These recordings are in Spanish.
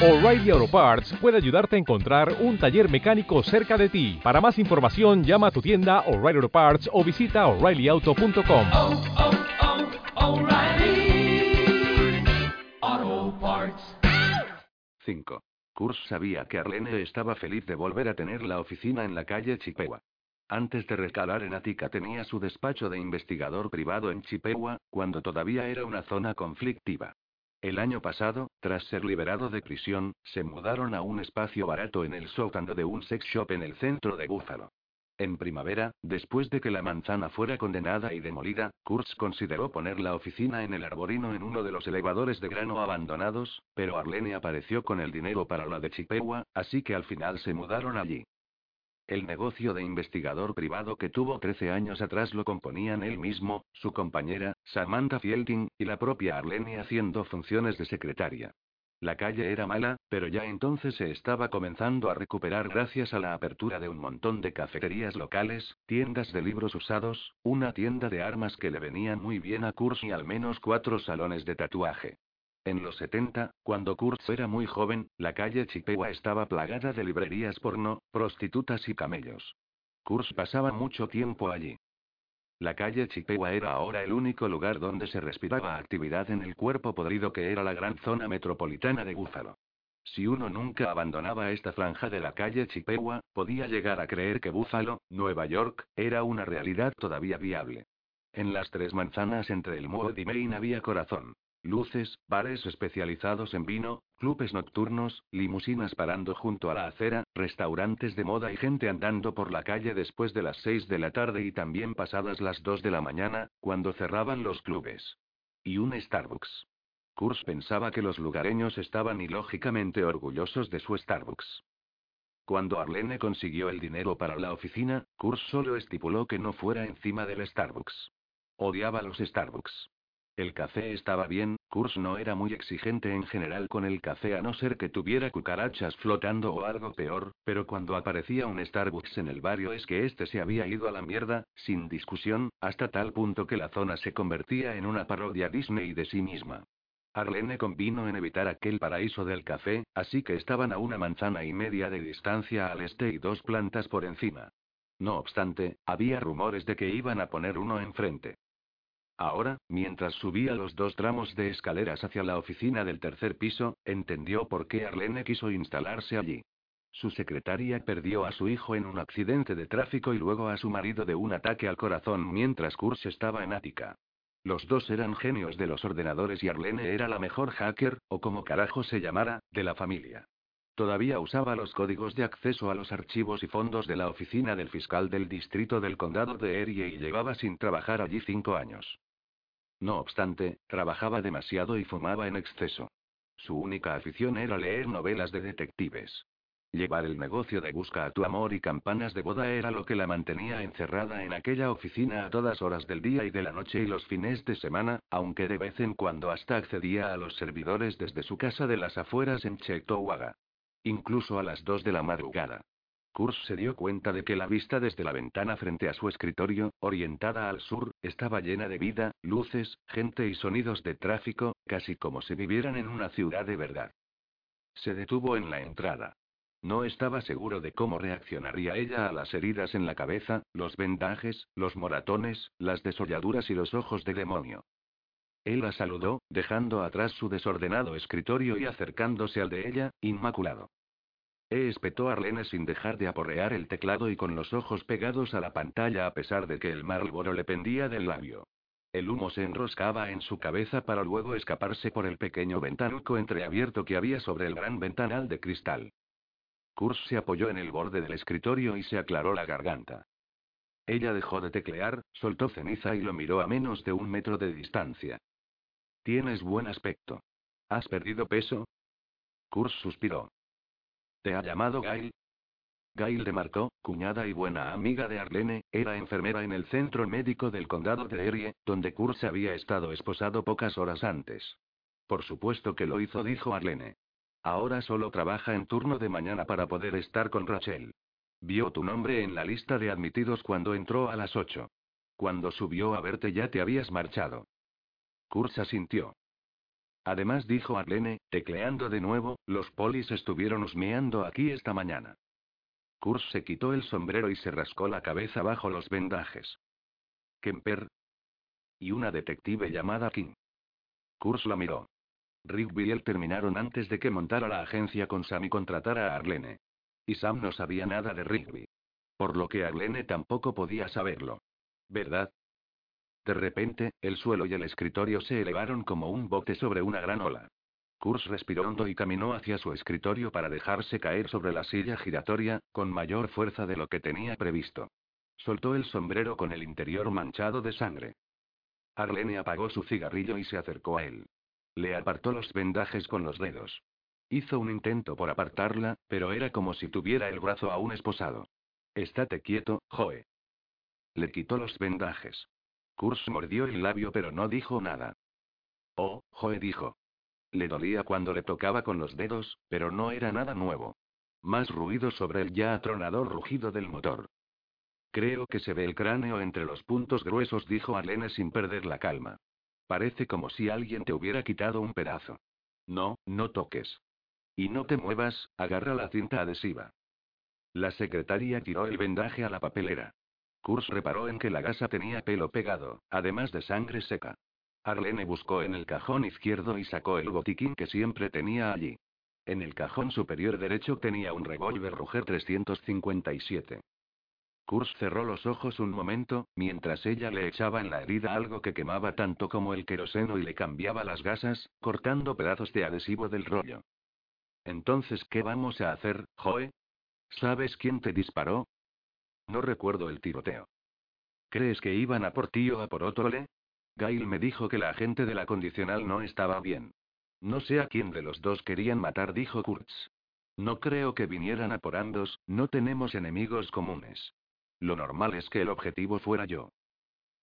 O'Reilly Auto Parts puede ayudarte a encontrar un taller mecánico cerca de ti. Para más información, llama a tu tienda O'Reilly Auto Parts o visita oreillyauto.com. oh, oh, O'Reilly. Auto Parts. 5. Kurz sabía que Arlene estaba feliz de volver a tener la oficina en la calle Chippewa. Antes de recalar en Ática tenía su despacho de investigador privado en Chippewa, cuando todavía era una zona conflictiva. El año pasado, tras ser liberado de prisión, se mudaron a un espacio barato en el sótano de un sex shop en el centro de Búfalo. En primavera, después de que la manzana fuera condenada y demolida, Kurtz consideró poner la oficina en el arborino en uno de los elevadores de grano abandonados, pero Arlene apareció con el dinero para la de Chippewa, así que al final se mudaron allí. El negocio de investigador privado que tuvo 13 años atrás lo componían él mismo, su compañera, Samantha Fielding, y la propia Arlene haciendo funciones de secretaria. La calle era mala, pero ya entonces se estaba comenzando a recuperar gracias a la apertura de un montón de cafeterías locales, tiendas de libros usados, una tienda de armas que le venían muy bien a Kurz y al menos cuatro salones de tatuaje. En los 70, cuando Kurtz era muy joven, la calle Chippewa estaba plagada de librerías porno, prostitutas y camellos. Kurtz pasaba mucho tiempo allí. La calle Chippewa era ahora el único lugar donde se respiraba actividad en el cuerpo podrido que era la gran zona metropolitana de Búfalo. Si uno nunca abandonaba esta franja de la calle Chippewa, podía llegar a creer que Búfalo, Nueva York, era una realidad todavía viable. En las tres manzanas entre el Mood y Main había corazón. Luces, bares especializados en vino, clubes nocturnos, limusinas parando junto a la acera, restaurantes de moda y gente andando por la calle después de las seis de la tarde y también pasadas las dos de la mañana, cuando cerraban los clubes. Y un Starbucks. Kurz pensaba que los lugareños estaban ilógicamente orgullosos de su Starbucks. Cuando Arlene consiguió el dinero para la oficina, Kurz solo estipuló que no fuera encima del Starbucks. Odiaba los Starbucks. El café estaba bien, Kurz no era muy exigente en general con el café a no ser que tuviera cucarachas flotando o algo peor, pero cuando aparecía un Starbucks en el barrio es que este se había ido a la mierda, sin discusión, hasta tal punto que la zona se convertía en una parodia Disney de sí misma. Arlene convino en evitar aquel paraíso del café, así que estaban a una manzana y media de distancia al este y dos plantas por encima. No obstante, había rumores de que iban a poner uno enfrente. Ahora, mientras subía los dos tramos de escaleras hacia la oficina del tercer piso, entendió por qué Arlene quiso instalarse allí. Su secretaria perdió a su hijo en un accidente de tráfico y luego a su marido de un ataque al corazón mientras Kurz estaba en Ática. Los dos eran genios de los ordenadores y Arlene era la mejor hacker, o como carajo se llamara, de la familia. Todavía usaba los códigos de acceso a los archivos y fondos de la oficina del fiscal del distrito del condado de Erie y llevaba sin trabajar allí cinco años. No obstante, trabajaba demasiado y fumaba en exceso. Su única afición era leer novelas de detectives. Llevar el negocio de busca a tu amor y campanas de boda era lo que la mantenía encerrada en aquella oficina a todas horas del día y de la noche y los fines de semana, aunque de vez en cuando hasta accedía a los servidores desde su casa de las afueras en Cheektowaga. Incluso a las dos de la madrugada. Kurz se dio cuenta de que la vista desde la ventana frente a su escritorio, orientada al sur, estaba llena de vida, luces, gente y sonidos de tráfico, casi como si vivieran en una ciudad de verdad. Se detuvo en la entrada. No estaba seguro de cómo reaccionaría ella a las heridas en la cabeza, los vendajes, los moratones, las desolladuras y los ojos de demonio. Él la saludó, dejando atrás su desordenado escritorio y acercándose al de ella, inmaculado. E espetó Arlene sin dejar de aporrear el teclado y con los ojos pegados a la pantalla a pesar de que el Marlboro le pendía del labio. El humo se enroscaba en su cabeza para luego escaparse por el pequeño ventanuco entreabierto que había sobre el gran ventanal de cristal. Kurz se apoyó en el borde del escritorio y se aclaró la garganta. Ella dejó de teclear, soltó ceniza y lo miró a menos de un metro de distancia. Tienes buen aspecto. ¿Has perdido peso? Kurz suspiró. ¿Te ha llamado Gail? Gail de Marco, cuñada y buena amiga de Arlene, era enfermera en el centro médico del condado de Erie, donde Kurz había estado esposado pocas horas antes. Por supuesto que lo hizo, dijo Arlene. Ahora solo trabaja en turno de mañana para poder estar con Rachel. Vio tu nombre en la lista de admitidos cuando entró a las ocho. Cuando subió a verte ya te habías marchado. Kurz asintió. Además dijo Arlene, tecleando de nuevo, los polis estuvieron husmeando aquí esta mañana. Kurs se quitó el sombrero y se rascó la cabeza bajo los vendajes. Kemper. Y una detective llamada King. Kurs la miró. Rigby y él terminaron antes de que montara la agencia con Sam y contratara a Arlene. Y Sam no sabía nada de Rigby. Por lo que Arlene tampoco podía saberlo. ¿Verdad? De repente, el suelo y el escritorio se elevaron como un bote sobre una gran ola. Kurs respiró hondo y caminó hacia su escritorio para dejarse caer sobre la silla giratoria, con mayor fuerza de lo que tenía previsto. Soltó el sombrero con el interior manchado de sangre. Arlene apagó su cigarrillo y se acercó a él. Le apartó los vendajes con los dedos. Hizo un intento por apartarla, pero era como si tuviera el brazo aún esposado. Estate quieto, Joe. Le quitó los vendajes. Kurs mordió el labio pero no dijo nada. Oh, Joe dijo. Le dolía cuando le tocaba con los dedos, pero no era nada nuevo. Más ruido sobre el ya atronador rugido del motor. Creo que se ve el cráneo entre los puntos gruesos, dijo Arlene sin perder la calma. Parece como si alguien te hubiera quitado un pedazo. No, no toques. Y no te muevas, agarra la cinta adhesiva. La secretaria tiró el vendaje a la papelera. Kurs reparó en que la gasa tenía pelo pegado, además de sangre seca. Arlene buscó en el cajón izquierdo y sacó el botiquín que siempre tenía allí. En el cajón superior derecho tenía un revólver Ruger 357. Kurs cerró los ojos un momento, mientras ella le echaba en la herida algo que quemaba tanto como el queroseno y le cambiaba las gasas, cortando pedazos de adhesivo del rollo. Entonces, ¿qué vamos a hacer, Joe? ¿Sabes quién te disparó? No recuerdo el tiroteo. ¿Crees que iban a por ti o a por Otole? Gail me dijo que la agente de la condicional no estaba bien. No sé a quién de los dos querían matar, dijo Kurtz. No creo que vinieran a por ambos, no tenemos enemigos comunes. Lo normal es que el objetivo fuera yo.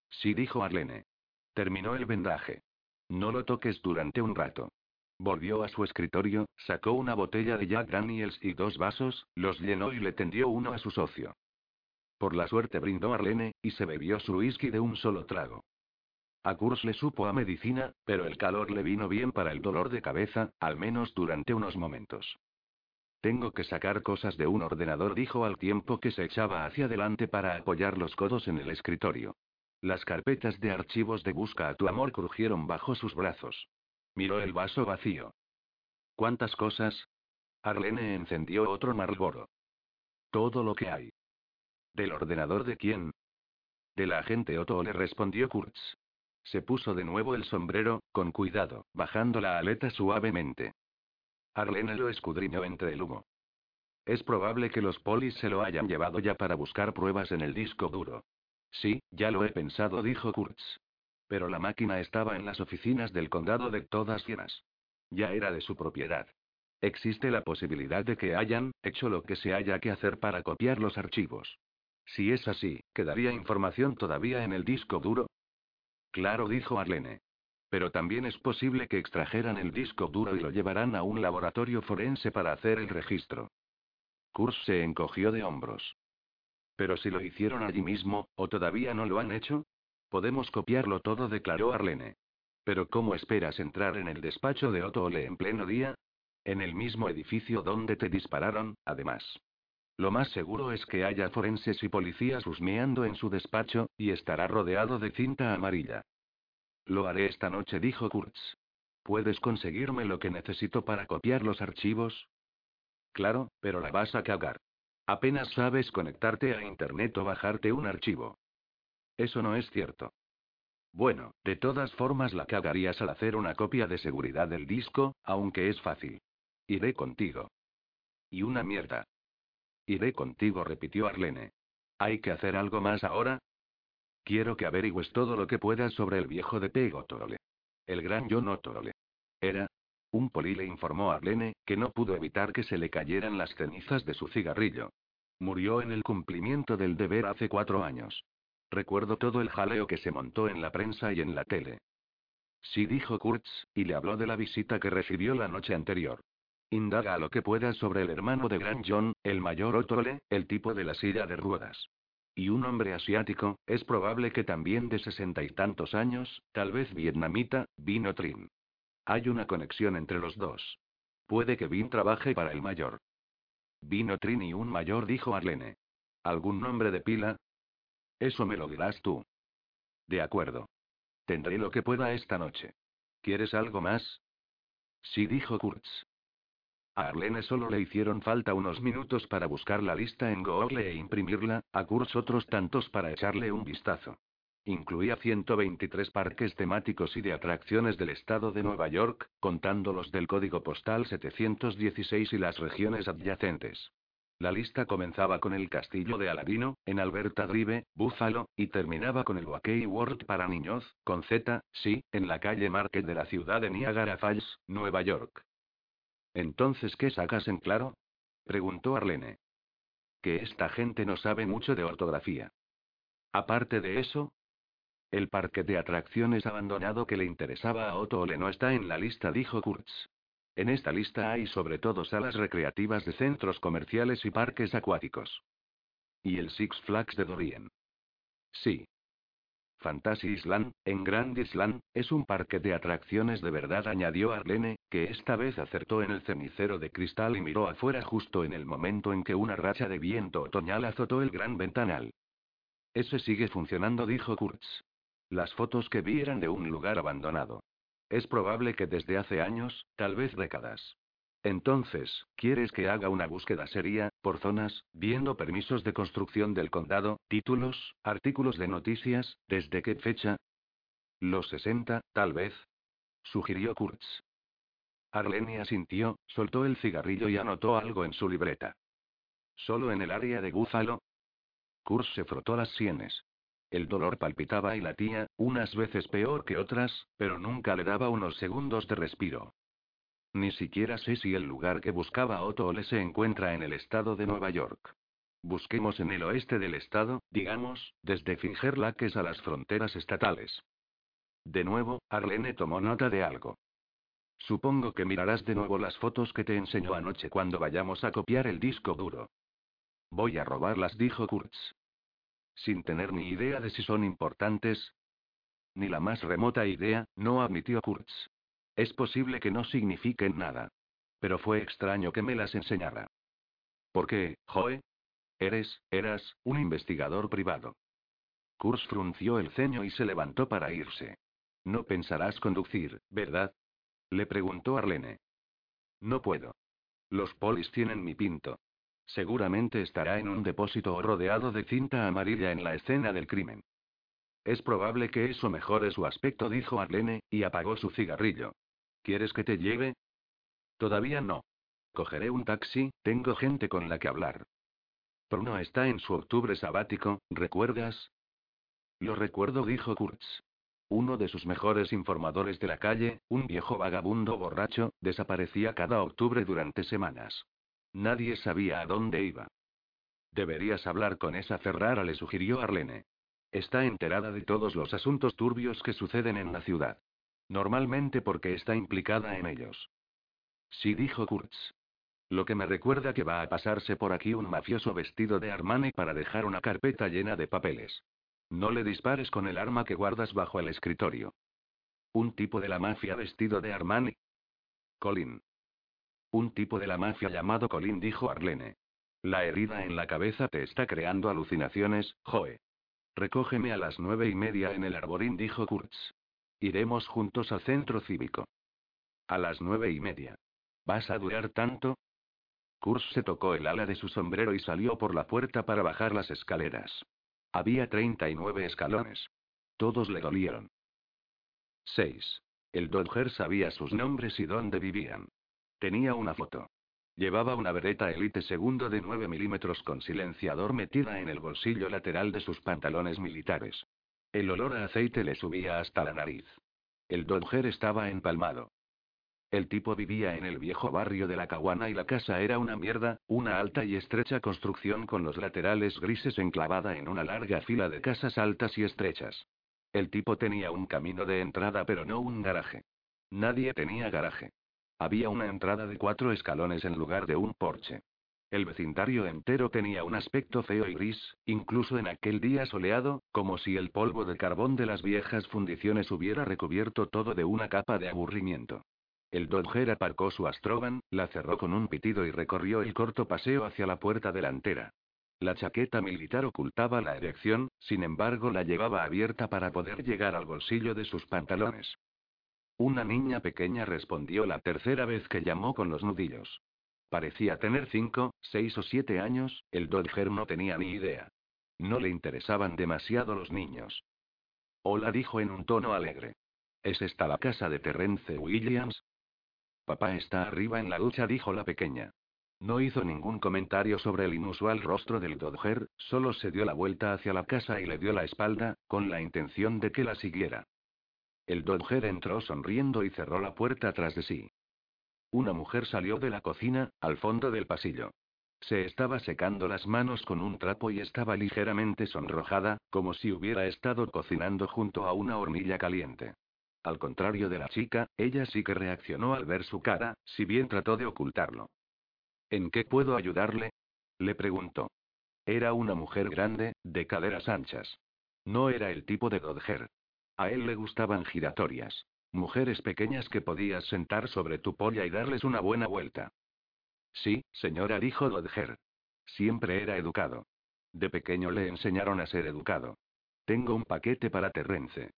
Sí, dijo Arlene. Terminó el vendaje. No lo toques durante un rato. Volvió a su escritorio, sacó una botella de Jack Daniels y dos vasos, los llenó y le tendió uno a su socio. Por la suerte brindó Arlene, y se bebió su whisky de un solo trago. A Kurs le supo a medicina, pero el calor le vino bien para el dolor de cabeza, al menos durante unos momentos. Tengo que sacar cosas de un ordenador, dijo al tiempo que se echaba hacia adelante para apoyar los codos en el escritorio. Las carpetas de archivos de Busca a tu amor crujieron bajo sus brazos. Miró el vaso vacío. ¿Cuántas cosas? Arlene encendió otro Marlboro. Todo lo que hay. ¿Del ordenador de quién? De la agente Otto, le respondió Kurtz. Se puso de nuevo el sombrero, con cuidado, bajando la aleta suavemente. Arlene lo escudriñó entre el humo. Es probable que los polis se lo hayan llevado ya para buscar pruebas en el disco duro. Sí, ya lo he pensado, dijo Kurtz. Pero la máquina estaba en las oficinas del condado de todas llenas. Ya era de su propiedad. Existe la posibilidad de que hayan hecho lo que se haya que hacer para copiar los archivos. Si es así, ¿quedaría información todavía en el disco duro? Claro, dijo Arlene. Pero también es posible que extrajeran el disco duro y lo llevarán a un laboratorio forense para hacer el registro. Kurs se encogió de hombros. Pero si lo hicieron allí mismo, o todavía no lo han hecho, podemos copiarlo todo, declaró Arlene. Pero ¿cómo esperas entrar en el despacho de Otto Ole en pleno día? En el mismo edificio donde te dispararon, además. Lo más seguro es que haya forenses y policías husmeando en su despacho, y estará rodeado de cinta amarilla. Lo haré esta noche, dijo Kurtz. ¿Puedes conseguirme lo que necesito para copiar los archivos? Claro, pero la vas a cagar. Apenas sabes conectarte a Internet o bajarte un archivo. Eso no es cierto. Bueno, de todas formas la cagarías al hacer una copia de seguridad del disco, aunque es fácil. Iré contigo. Y una mierda. Iré contigo, repitió Arlene. ¿Hay que hacer algo más ahora? Quiero que averigües todo lo que puedas sobre el viejo de Pego El gran John Otole. Era. Un poli le informó a Arlene, que no pudo evitar que se le cayeran las cenizas de su cigarrillo. Murió en el cumplimiento del deber hace cuatro años. Recuerdo todo el jaleo que se montó en la prensa y en la tele. Sí, dijo Kurtz, y le habló de la visita que recibió la noche anterior. Indaga lo que puedas sobre el hermano de Gran John, el mayor Otole, el tipo de la silla de ruedas. Y un hombre asiático, es probable que también de sesenta y tantos años, tal vez vietnamita, vino Trin. Hay una conexión entre los dos. Puede que Vin trabaje para el mayor. Vino Trini un mayor, dijo Arlene. ¿Algún nombre de pila? Eso me lo dirás tú. De acuerdo. Tendré lo que pueda esta noche. ¿Quieres algo más? Sí, dijo Kurtz. A Arlene solo le hicieron falta unos minutos para buscar la lista en Google e imprimirla, a Kurtz otros tantos para echarle un vistazo. Incluía 123 parques temáticos y de atracciones del estado de Nueva York, contando los del código postal 716 y las regiones adyacentes. La lista comenzaba con el castillo de Aladino, en Alberta Drive, Buffalo, y terminaba con el Waukee World para niños, con Z, sí, en la calle Market de la ciudad de Niagara Falls, Nueva York. Entonces, ¿qué sacas en claro? preguntó Arlene. Que esta gente no sabe mucho de ortografía. Aparte de eso, el parque de atracciones abandonado que le interesaba a Otto Ole no está en la lista, dijo Kurtz. En esta lista hay sobre todo salas recreativas de centros comerciales y parques acuáticos. ¿Y el Six Flags de Dorien? Sí. Fantasy Island, en Grand Island, es un parque de atracciones de verdad, añadió Arlene, que esta vez acertó en el cenicero de cristal y miró afuera justo en el momento en que una racha de viento otoñal azotó el gran ventanal. Ese sigue funcionando, dijo Kurtz. Las fotos que vi eran de un lugar abandonado. Es probable que desde hace años, tal vez décadas. Entonces, ¿quieres que haga una búsqueda seria, por zonas, viendo permisos de construcción del condado, títulos, artículos de noticias, desde qué fecha? Los 60, tal vez. Sugirió Kurtz. Arlene asintió, soltó el cigarrillo y anotó algo en su libreta. ¿Solo en el área de Búfalo? Kurtz se frotó las sienes. El dolor palpitaba y latía, unas veces peor que otras, pero nunca le daba unos segundos de respiro. Ni siquiera sé si el lugar que buscaba Otto Ole se encuentra en el estado de Nueva York. Busquemos en el oeste del estado, digamos, desde Finger Lakes a las fronteras estatales. De nuevo, Arlene tomó nota de algo. Supongo que mirarás de nuevo las fotos que te enseñó anoche cuando vayamos a copiar el disco duro. Voy a robarlas, dijo Kurtz. Sin tener ni idea de si son importantes. Ni la más remota idea, no admitió Kurtz. Es posible que no signifiquen nada. Pero fue extraño que me las enseñara. ¿Por qué, Joe? Eres, eras, un investigador privado. Kurz frunció el ceño y se levantó para irse. No pensarás conducir, ¿verdad? Le preguntó Arlene. No puedo. Los polis tienen mi pinto. Seguramente estará en un depósito o rodeado de cinta amarilla en la escena del crimen. Es probable que eso mejore su aspecto, dijo Arlene, y apagó su cigarrillo. ¿Quieres que te lleve? Todavía no. Cogeré un taxi, tengo gente con la que hablar. Bruno está en su octubre sabático, ¿recuerdas? Lo recuerdo, dijo Kurtz. Uno de sus mejores informadores de la calle, un viejo vagabundo borracho, desaparecía cada octubre durante semanas. Nadie sabía a dónde iba. Deberías hablar con esa Ferrara, le sugirió Arlene. Está enterada de todos los asuntos turbios que suceden en la ciudad. Normalmente porque está implicada en ellos. Sí, dijo Kurtz. Lo que me recuerda que va a pasarse por aquí un mafioso vestido de Armani para dejar una carpeta llena de papeles. No le dispares con el arma que guardas bajo el escritorio. Un tipo de la mafia vestido de Armani. Colin. Un tipo de la mafia llamado Colin, dijo Arlene. La herida en la cabeza te está creando alucinaciones, Joe. Recógeme a las nueve y media en el arborín, dijo Kurtz. Iremos juntos al centro cívico. A las nueve y media. ¿Vas a durar tanto? Kurtz se tocó el ala de su sombrero y salió por la puerta para bajar las escaleras. Había 39 escalones. Todos le dolieron. 6. El Dodger sabía sus nombres y dónde vivían. Tenía una foto. Llevaba una bereta Elite segundo de 9 milímetros con silenciador metida en el bolsillo lateral de sus pantalones militares. El olor a aceite le subía hasta la nariz. El Dodger estaba empalmado. El tipo vivía en el viejo barrio de la Caguana y la casa era una mierda, una alta y estrecha construcción con los laterales grises enclavada en una larga fila de casas altas y estrechas. El tipo tenía un camino de entrada pero no un garaje. Nadie tenía garaje. Había una entrada de cuatro escalones en lugar de un porche. El vecindario entero tenía un aspecto feo y gris, incluso en aquel día soleado, como si el polvo de carbón de las viejas fundiciones hubiera recubierto todo de una capa de aburrimiento. El Dodger aparcó su Astrogan, la cerró con un pitido y recorrió el corto paseo hacia la puerta delantera. La chaqueta militar ocultaba la erección, sin embargo la llevaba abierta para poder llegar al bolsillo de sus pantalones. Una niña pequeña respondió la tercera vez que llamó con los nudillos. Parecía tener cinco, seis o siete años, el Dodger no tenía ni idea. No le interesaban demasiado los niños. Hola dijo en un tono alegre. ¿Es esta la casa de Terrence Williams? Papá está arriba en la ducha, dijo la pequeña. No hizo ningún comentario sobre el inusual rostro del Dodger, solo se dio la vuelta hacia la casa y le dio la espalda, con la intención de que la siguiera. El Dodger entró sonriendo y cerró la puerta tras de sí. Una mujer salió de la cocina, al fondo del pasillo. Se estaba secando las manos con un trapo y estaba ligeramente sonrojada, como si hubiera estado cocinando junto a una hornilla caliente. Al contrario de la chica, ella sí que reaccionó al ver su cara, si bien trató de ocultarlo. ¿En qué puedo ayudarle? le preguntó. Era una mujer grande, de caderas anchas. No era el tipo de Dodger. A él le gustaban giratorias. Mujeres pequeñas que podías sentar sobre tu polla y darles una buena vuelta. Sí, señora, dijo Dodger. Siempre era educado. De pequeño le enseñaron a ser educado. Tengo un paquete para Terrence.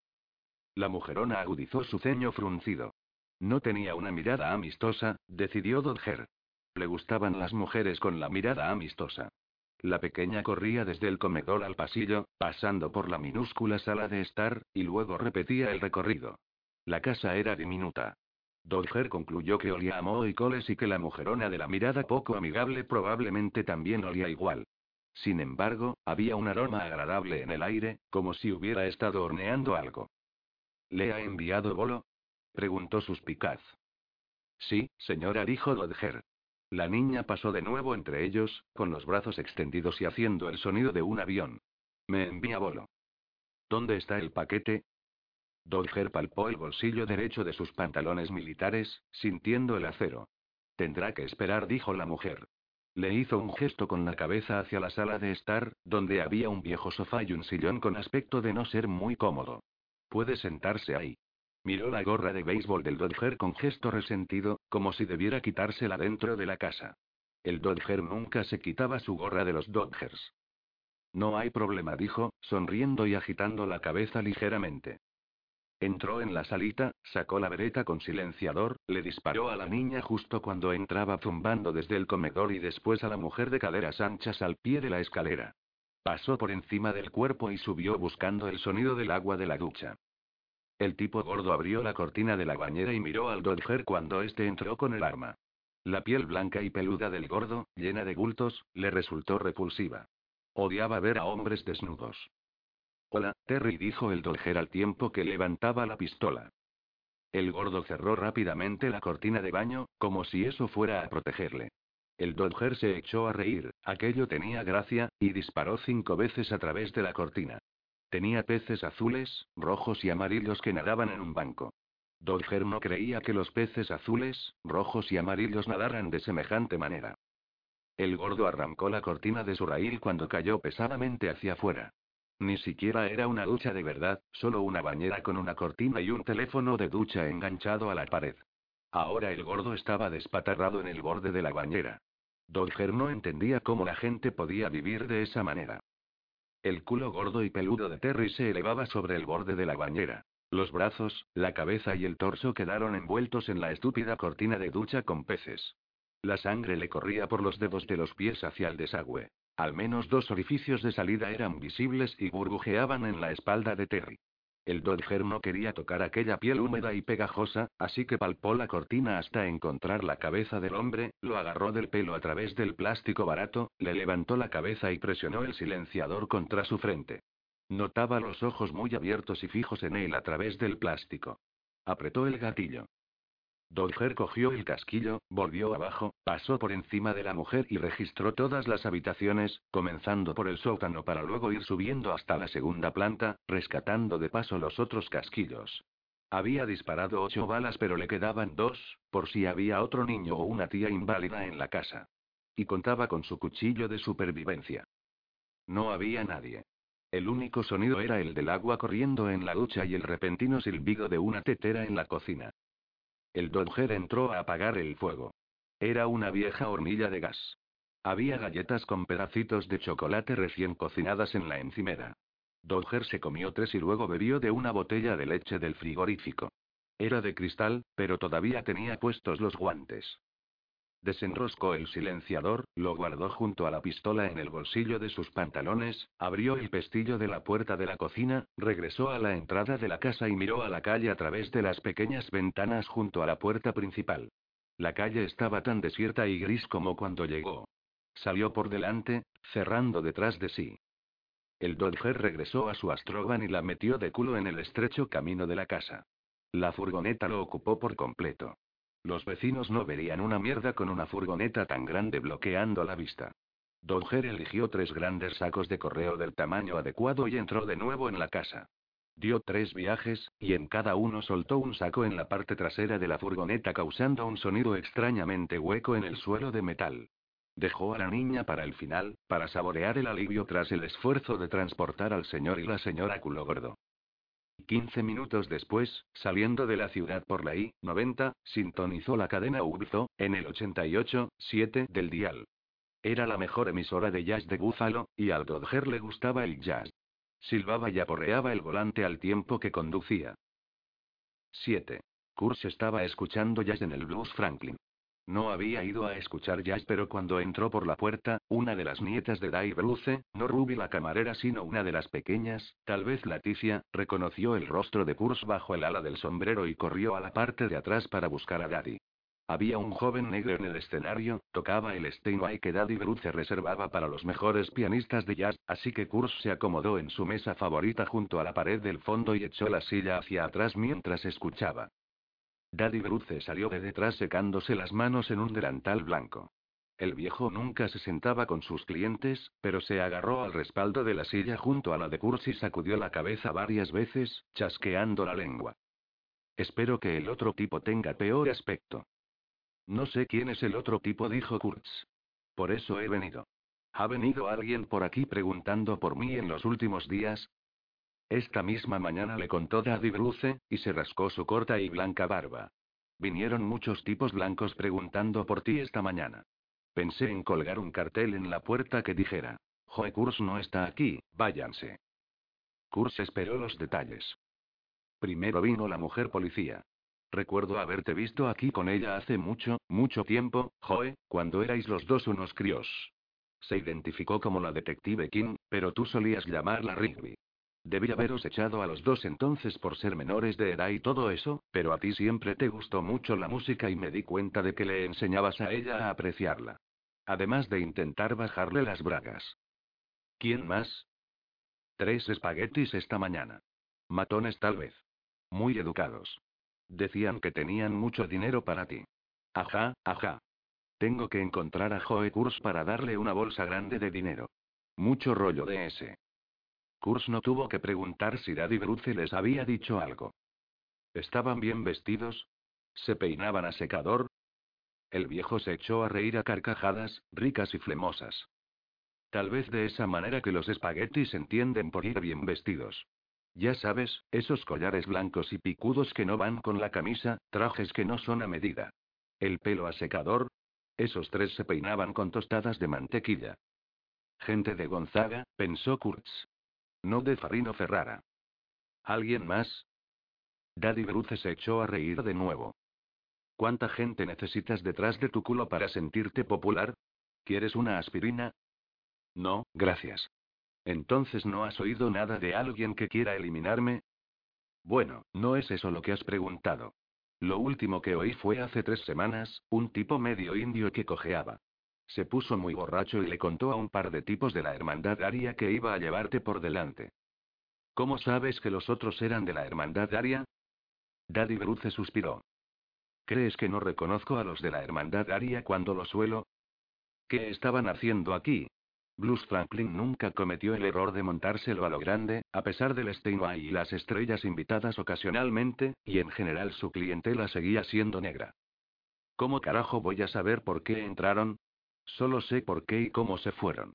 La mujerona agudizó su ceño fruncido. No tenía una mirada amistosa, decidió Dodger. Le gustaban las mujeres con la mirada amistosa. La pequeña corría desde el comedor al pasillo, pasando por la minúscula sala de estar, y luego repetía el recorrido. La casa era diminuta. Dodger concluyó que olía a moho y coles y que la mujerona de la mirada poco amigable probablemente también olía igual. Sin embargo, había un aroma agradable en el aire, como si hubiera estado horneando algo. ¿Le ha enviado bolo? preguntó suspicaz. Sí, señora, dijo Dodger. La niña pasó de nuevo entre ellos, con los brazos extendidos y haciendo el sonido de un avión. Me envía bolo. ¿Dónde está el paquete? Dodger palpó el bolsillo derecho de sus pantalones militares, sintiendo el acero. Tendrá que esperar, dijo la mujer. Le hizo un gesto con la cabeza hacia la sala de estar, donde había un viejo sofá y un sillón con aspecto de no ser muy cómodo. Puede sentarse ahí. Miró la gorra de béisbol del Dodger con gesto resentido, como si debiera quitársela dentro de la casa. El Dodger nunca se quitaba su gorra de los Dodgers. No hay problema, dijo, sonriendo y agitando la cabeza ligeramente. Entró en la salita, sacó la vereta con silenciador, le disparó a la niña justo cuando entraba zumbando desde el comedor y después a la mujer de caderas anchas al pie de la escalera. Pasó por encima del cuerpo y subió buscando el sonido del agua de la ducha. El tipo gordo abrió la cortina de la bañera y miró al Dodger cuando éste entró con el arma. La piel blanca y peluda del gordo, llena de bultos, le resultó repulsiva. Odiaba ver a hombres desnudos. Hola, Terry, dijo el Dodger al tiempo que levantaba la pistola. El gordo cerró rápidamente la cortina de baño, como si eso fuera a protegerle. El Dodger se echó a reír, aquello tenía gracia, y disparó cinco veces a través de la cortina. Tenía peces azules, rojos y amarillos que nadaban en un banco. Dodger no creía que los peces azules, rojos y amarillos nadaran de semejante manera. El gordo arrancó la cortina de su raíl cuando cayó pesadamente hacia afuera. Ni siquiera era una ducha de verdad, solo una bañera con una cortina y un teléfono de ducha enganchado a la pared. Ahora el gordo estaba despatarrado en el borde de la bañera. Dodger no entendía cómo la gente podía vivir de esa manera. El culo gordo y peludo de Terry se elevaba sobre el borde de la bañera. Los brazos, la cabeza y el torso quedaron envueltos en la estúpida cortina de ducha con peces. La sangre le corría por los dedos de los pies hacia el desagüe. Al menos dos orificios de salida eran visibles y burbujeaban en la espalda de Terry. El Dodger no quería tocar aquella piel húmeda y pegajosa, así que palpó la cortina hasta encontrar la cabeza del hombre, lo agarró del pelo a través del plástico barato, le levantó la cabeza y presionó el silenciador contra su frente. Notaba los ojos muy abiertos y fijos en él a través del plástico. Apretó el gatillo. Dodger cogió el casquillo, volvió abajo, pasó por encima de la mujer y registró todas las habitaciones, comenzando por el sótano para luego ir subiendo hasta la segunda planta, rescatando de paso los otros casquillos. Había disparado ocho balas pero le quedaban dos, por si había otro niño o una tía inválida en la casa. Y contaba con su cuchillo de supervivencia. No había nadie. El único sonido era el del agua corriendo en la ducha y el repentino silbido de una tetera en la cocina. El Dodger entró a apagar el fuego. Era una vieja hornilla de gas. Había galletas con pedacitos de chocolate recién cocinadas en la encimera. Dodger se comió tres y luego bebió de una botella de leche del frigorífico. Era de cristal, pero todavía tenía puestos los guantes. Desenroscó el silenciador, lo guardó junto a la pistola en el bolsillo de sus pantalones, abrió el pestillo de la puerta de la cocina, regresó a la entrada de la casa y miró a la calle a través de las pequeñas ventanas junto a la puerta principal. La calle estaba tan desierta y gris como cuando llegó. Salió por delante, cerrando detrás de sí. El Dodger regresó a su Astrovan y la metió de culo en el estrecho camino de la casa. La furgoneta lo ocupó por completo. Los vecinos no verían una mierda con una furgoneta tan grande bloqueando la vista. Dodger eligió tres grandes sacos de correo del tamaño adecuado y entró de nuevo en la casa. Dio tres viajes, y en cada uno soltó un saco en la parte trasera de la furgoneta causando un sonido extrañamente hueco en el suelo de metal. Dejó a la niña para el final, para saborear el alivio tras el esfuerzo de transportar al señor y la señora culo gordo. Quince minutos después, saliendo de la ciudad por la I-90, sintonizó la cadena Ubizo, en el 88-7 del dial. Era la mejor emisora de jazz de Búfalo, y al Dodger le gustaba el jazz. Silbaba y aporreaba el volante al tiempo que conducía. 7. Kurz estaba escuchando jazz en el Blues Franklin. No había ido a escuchar jazz, pero cuando entró por la puerta, una de las nietas de Dave Bruce, no Ruby la camarera, sino una de las pequeñas, tal vez Leticia, reconoció el rostro de Kurz bajo el ala del sombrero y corrió a la parte de atrás para buscar a Daddy. Había un joven negro en el escenario, tocaba el Steinway que Daddy Bruce reservaba para los mejores pianistas de jazz, así que Kurz se acomodó en su mesa favorita junto a la pared del fondo y echó la silla hacia atrás mientras escuchaba. Daddy Bruce salió de detrás secándose las manos en un delantal blanco. El viejo nunca se sentaba con sus clientes, pero se agarró al respaldo de la silla junto a la de Kurz y sacudió la cabeza varias veces, chasqueando la lengua. Espero que el otro tipo tenga peor aspecto. No sé quién es el otro tipo, dijo Kurtz. Por eso he venido. ¿Ha venido alguien por aquí preguntando por mí en los últimos días? Esta misma mañana le contó Daddy Bruce, y se rascó su corta y blanca barba. Vinieron muchos tipos blancos preguntando por ti esta mañana. Pensé en colgar un cartel en la puerta que dijera: Joe Kurz no está aquí, váyanse. Kurz esperó los detalles. Primero vino la mujer policía. Recuerdo haberte visto aquí con ella hace mucho, mucho tiempo, Joe, cuando erais los dos unos críos. Se identificó como la detective King, pero tú solías llamarla Rigby. Debí haberos echado a los dos entonces por ser menores de edad y todo eso, pero a ti siempre te gustó mucho la música y me di cuenta de que le enseñabas a ella a apreciarla. Además de intentar bajarle las bragas. ¿Quién más? Tres espaguetis esta mañana. Matones tal vez. Muy educados. Decían que tenían mucho dinero para ti. Ajá, ajá. Tengo que encontrar a Joe Kurz para darle una bolsa grande de dinero. Mucho rollo de ese. Kurs no tuvo que preguntar si Daddy Bruce les había dicho algo. ¿Estaban bien vestidos? ¿Se peinaban a secador? El viejo se echó a reír a carcajadas, ricas y flemosas. Tal vez de esa manera que los espaguetis entienden por ir bien vestidos. Ya sabes, esos collares blancos y picudos que no van con la camisa, trajes que no son a medida. El pelo a secador. Esos tres se peinaban con tostadas de mantequilla. Gente de Gonzaga, pensó Kurtz. No de Farino Ferrara. ¿Alguien más? Daddy Bruce se echó a reír de nuevo. ¿Cuánta gente necesitas detrás de tu culo para sentirte popular? ¿Quieres una aspirina? No, gracias. Entonces no has oído nada de alguien que quiera eliminarme? Bueno, no es eso lo que has preguntado. Lo último que oí fue hace tres semanas, un tipo medio indio que cojeaba. Se puso muy borracho y le contó a un par de tipos de la Hermandad Aria que iba a llevarte por delante. ¿Cómo sabes que los otros eran de la Hermandad Aria? Daddy Bruce suspiró. ¿Crees que no reconozco a los de la Hermandad Aria cuando lo suelo? ¿Qué estaban haciendo aquí? Blues Franklin nunca cometió el error de montárselo a lo grande, a pesar del Steinway y las estrellas invitadas ocasionalmente, y en general su clientela seguía siendo negra. ¿Cómo carajo voy a saber por qué entraron? Solo sé por qué y cómo se fueron.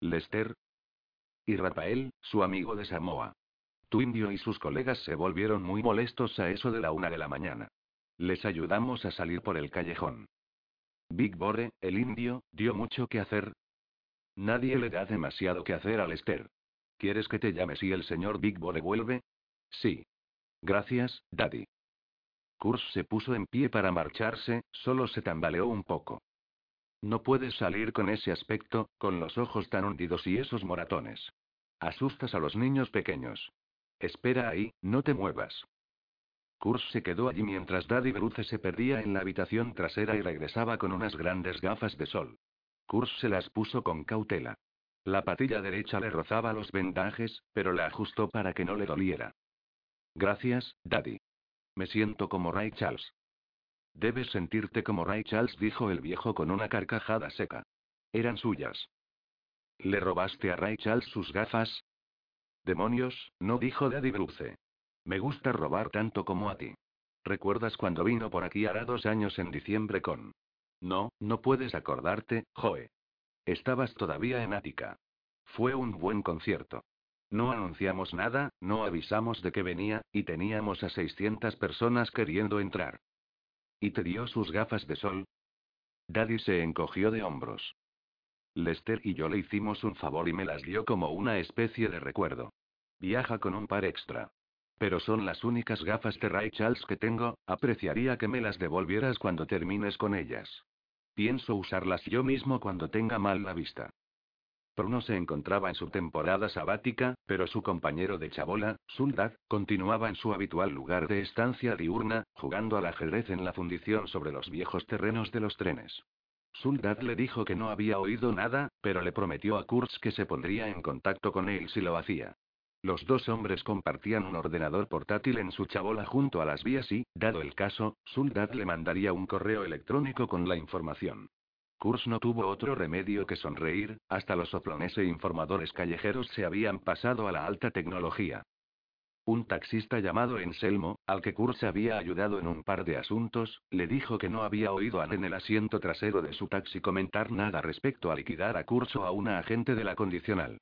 Lester. Y Rafael, su amigo de Samoa. Tu indio y sus colegas se volvieron muy molestos a eso de la una de la mañana. Les ayudamos a salir por el callejón. Big Bore, el indio, dio mucho que hacer. Nadie le da demasiado que hacer a Lester. ¿Quieres que te llame si el señor Big Bore vuelve? Sí. Gracias, Daddy. Kurz se puso en pie para marcharse, solo se tambaleó un poco. No puedes salir con ese aspecto, con los ojos tan hundidos y esos moratones. Asustas a los niños pequeños. Espera ahí, no te muevas. Kurz se quedó allí mientras Daddy Bruce se perdía en la habitación trasera y regresaba con unas grandes gafas de sol. Kurz se las puso con cautela. La patilla derecha le rozaba los vendajes, pero la ajustó para que no le doliera. Gracias, Daddy. Me siento como Ray Charles. Debes sentirte como Ray Charles, dijo el viejo con una carcajada seca. Eran suyas. ¿Le robaste a Ray Charles sus gafas? Demonios, no dijo Daddy Bruce. Me gusta robar tanto como a ti. ¿Recuerdas cuando vino por aquí hará dos años en diciembre con... No, no puedes acordarte, Joe. Estabas todavía en Ática. Fue un buen concierto. No anunciamos nada, no avisamos de que venía, y teníamos a 600 personas queriendo entrar. ¿Y te dio sus gafas de sol? Daddy se encogió de hombros. Lester y yo le hicimos un favor y me las dio como una especie de recuerdo. Viaja con un par extra. Pero son las únicas gafas de Ray Charles que tengo, apreciaría que me las devolvieras cuando termines con ellas. Pienso usarlas yo mismo cuando tenga mal la vista. Bruno se encontraba en su temporada sabática, pero su compañero de chabola, Suldad, continuaba en su habitual lugar de estancia diurna, jugando al ajedrez en la fundición sobre los viejos terrenos de los trenes. Suldad le dijo que no había oído nada, pero le prometió a Kurtz que se pondría en contacto con él si lo hacía. Los dos hombres compartían un ordenador portátil en su chabola junto a las vías y, dado el caso, Suldad le mandaría un correo electrónico con la información. Kurz no tuvo otro remedio que sonreír, hasta los soplones e informadores callejeros se habían pasado a la alta tecnología. Un taxista llamado Enselmo, al que Kurz había ayudado en un par de asuntos, le dijo que no había oído a en el asiento trasero de su taxi comentar nada respecto a liquidar a Kurz o a una agente de la condicional.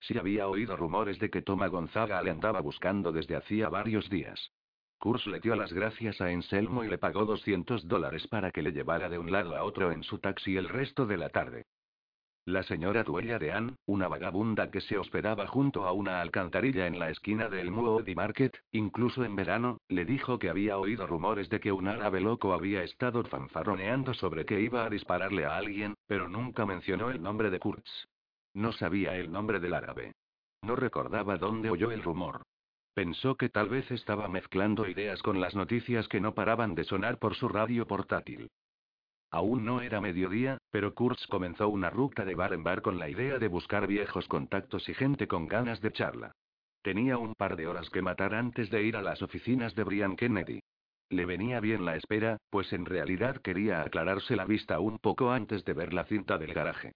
Sí había oído rumores de que Toma Gonzaga le andaba buscando desde hacía varios días. Kurz le dio las gracias a Enselmo y le pagó 200 dólares para que le llevara de un lado a otro en su taxi el resto de la tarde. La señora dueña de Ann, una vagabunda que se hospedaba junto a una alcantarilla en la esquina del Moody Market, incluso en verano, le dijo que había oído rumores de que un árabe loco había estado fanfarroneando sobre que iba a dispararle a alguien, pero nunca mencionó el nombre de Kurtz. No sabía el nombre del árabe. No recordaba dónde oyó el rumor. Pensó que tal vez estaba mezclando ideas con las noticias que no paraban de sonar por su radio portátil. Aún no era mediodía, pero Kurtz comenzó una ruta de bar en bar con la idea de buscar viejos contactos y gente con ganas de charla. Tenía un par de horas que matar antes de ir a las oficinas de Brian Kennedy. Le venía bien la espera, pues en realidad quería aclararse la vista un poco antes de ver la cinta del garaje.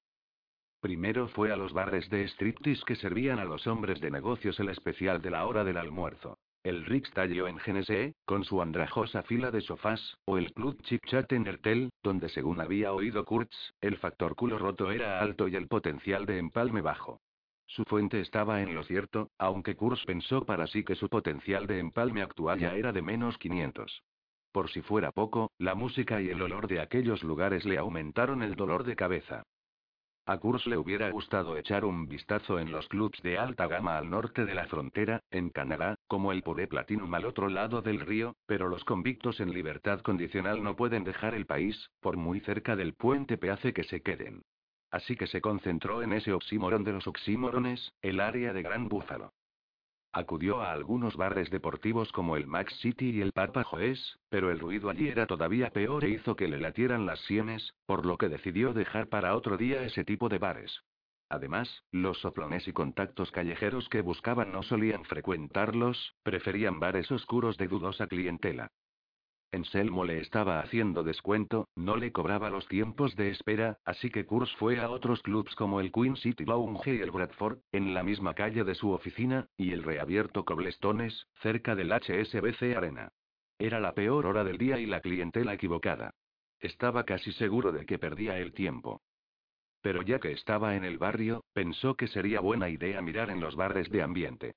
Primero fue a los bares de striptease que servían a los hombres de negocios el especial de la hora del almuerzo. El Rix en Genesee, con su andrajosa fila de sofás, o el Club Chip Chat en Ertel, donde según había oído Kurtz, el factor culo roto era alto y el potencial de empalme bajo. Su fuente estaba en lo cierto, aunque Kurtz pensó para sí que su potencial de empalme actual ya era de menos 500. Por si fuera poco, la música y el olor de aquellos lugares le aumentaron el dolor de cabeza. A Kurz le hubiera gustado echar un vistazo en los clubs de alta gama al norte de la frontera, en Canadá, como el Pure Platinum al otro lado del río, pero los convictos en libertad condicional no pueden dejar el país, por muy cerca del puente peace que se queden. Así que se concentró en ese oxímoron de los oxímorones, el área de Gran Búfalo. Acudió a algunos bares deportivos como el Max City y el Papa Joes, pero el ruido allí era todavía peor e hizo que le latieran las sienes, por lo que decidió dejar para otro día ese tipo de bares. Además, los soplones y contactos callejeros que buscaban no solían frecuentarlos, preferían bares oscuros de dudosa clientela. Enselmo le estaba haciendo descuento, no le cobraba los tiempos de espera, así que Kurz fue a otros clubs como el Queen City Lounge y el Bradford, en la misma calle de su oficina, y el reabierto Coblestones, cerca del HSBC Arena. Era la peor hora del día y la clientela equivocada. Estaba casi seguro de que perdía el tiempo. Pero ya que estaba en el barrio, pensó que sería buena idea mirar en los bares de ambiente.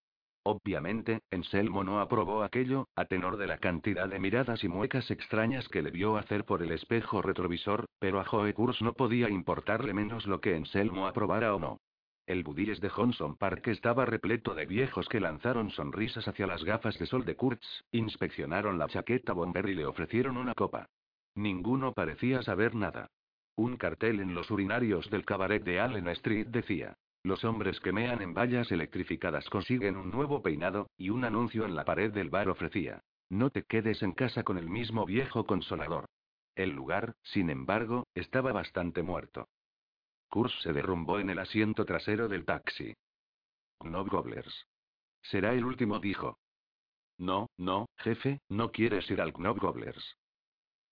Obviamente, Enselmo no aprobó aquello, a tenor de la cantidad de miradas y muecas extrañas que le vio hacer por el espejo retrovisor, pero a Joe Kurz no podía importarle menos lo que Enselmo aprobara o no. El budilles de Johnson Park estaba repleto de viejos que lanzaron sonrisas hacia las gafas de sol de Kurtz, inspeccionaron la chaqueta bomber y le ofrecieron una copa. Ninguno parecía saber nada. Un cartel en los urinarios del cabaret de Allen Street decía, los hombres que mean en vallas electrificadas consiguen un nuevo peinado, y un anuncio en la pared del bar ofrecía. No te quedes en casa con el mismo viejo consolador. El lugar, sin embargo, estaba bastante muerto. Kurz se derrumbó en el asiento trasero del taxi. No Gobblers. Será el último, dijo. No, no, jefe, no quieres ir al Knob Gobblers.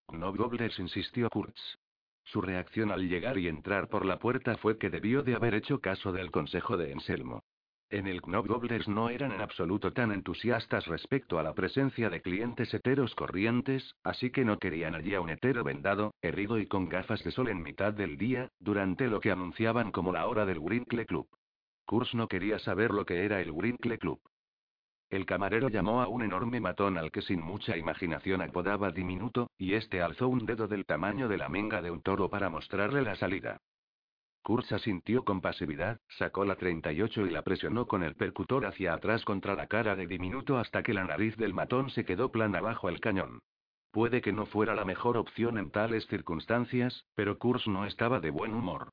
Knob Gobblers insistió Kurtz. Su reacción al llegar y entrar por la puerta fue que debió de haber hecho caso del consejo de Enselmo. En el Knobgoblers no eran en absoluto tan entusiastas respecto a la presencia de clientes heteros corrientes, así que no querían allí a un hetero vendado, herrido y con gafas de sol en mitad del día, durante lo que anunciaban como la hora del Winkle Club. Kurs no quería saber lo que era el Winkle Club. El camarero llamó a un enorme matón al que sin mucha imaginación apodaba diminuto, y este alzó un dedo del tamaño de la menga de un toro para mostrarle la salida. Kurz asintió con pasividad, sacó la 38 y la presionó con el percutor hacia atrás contra la cara de diminuto hasta que la nariz del matón se quedó plana bajo el cañón. Puede que no fuera la mejor opción en tales circunstancias, pero Kurz no estaba de buen humor.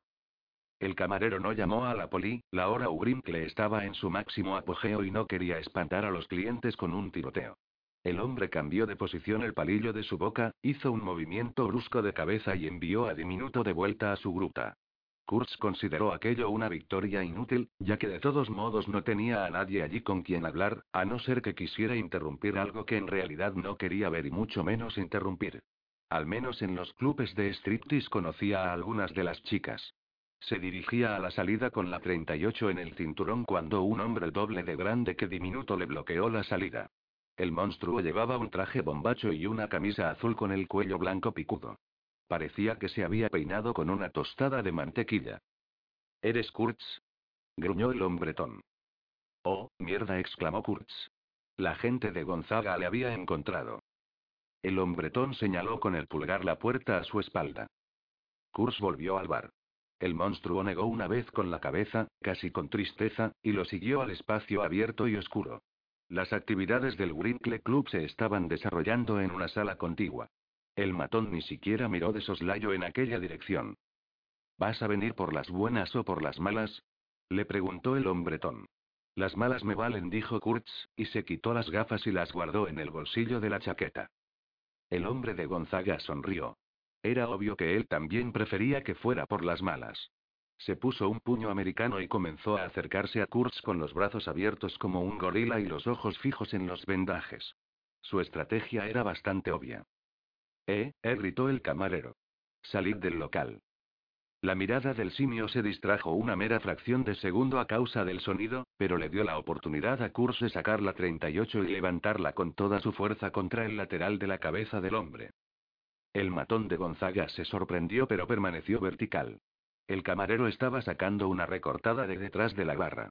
El camarero no llamó a la poli, la hora Ugrimple estaba en su máximo apogeo y no quería espantar a los clientes con un tiroteo. El hombre cambió de posición el palillo de su boca, hizo un movimiento brusco de cabeza y envió a Diminuto de vuelta a su gruta. Kurz consideró aquello una victoria inútil, ya que de todos modos no tenía a nadie allí con quien hablar, a no ser que quisiera interrumpir algo que en realidad no quería ver y mucho menos interrumpir. Al menos en los clubes de striptease conocía a algunas de las chicas. Se dirigía a la salida con la 38 en el cinturón cuando un hombre doble de grande que diminuto le bloqueó la salida. El monstruo llevaba un traje bombacho y una camisa azul con el cuello blanco picudo. Parecía que se había peinado con una tostada de mantequilla. ¿Eres Kurtz? gruñó el hombretón. Oh, mierda, exclamó Kurtz. La gente de Gonzaga le había encontrado. El hombretón señaló con el pulgar la puerta a su espalda. Kurtz volvió al bar. El monstruo negó una vez con la cabeza, casi con tristeza, y lo siguió al espacio abierto y oscuro. Las actividades del Winkle Club se estaban desarrollando en una sala contigua. El matón ni siquiera miró de soslayo en aquella dirección. ¿Vas a venir por las buenas o por las malas? le preguntó el hombretón. Las malas me valen, dijo Kurtz, y se quitó las gafas y las guardó en el bolsillo de la chaqueta. El hombre de Gonzaga sonrió. Era obvio que él también prefería que fuera por las malas. Se puso un puño americano y comenzó a acercarse a Kurtz con los brazos abiertos como un gorila y los ojos fijos en los vendajes. Su estrategia era bastante obvia. Eh, eh, gritó el camarero. Salid del local. La mirada del simio se distrajo una mera fracción de segundo a causa del sonido, pero le dio la oportunidad a Kurtz de sacar la 38 y levantarla con toda su fuerza contra el lateral de la cabeza del hombre. El matón de Gonzaga se sorprendió pero permaneció vertical. El camarero estaba sacando una recortada de detrás de la barra.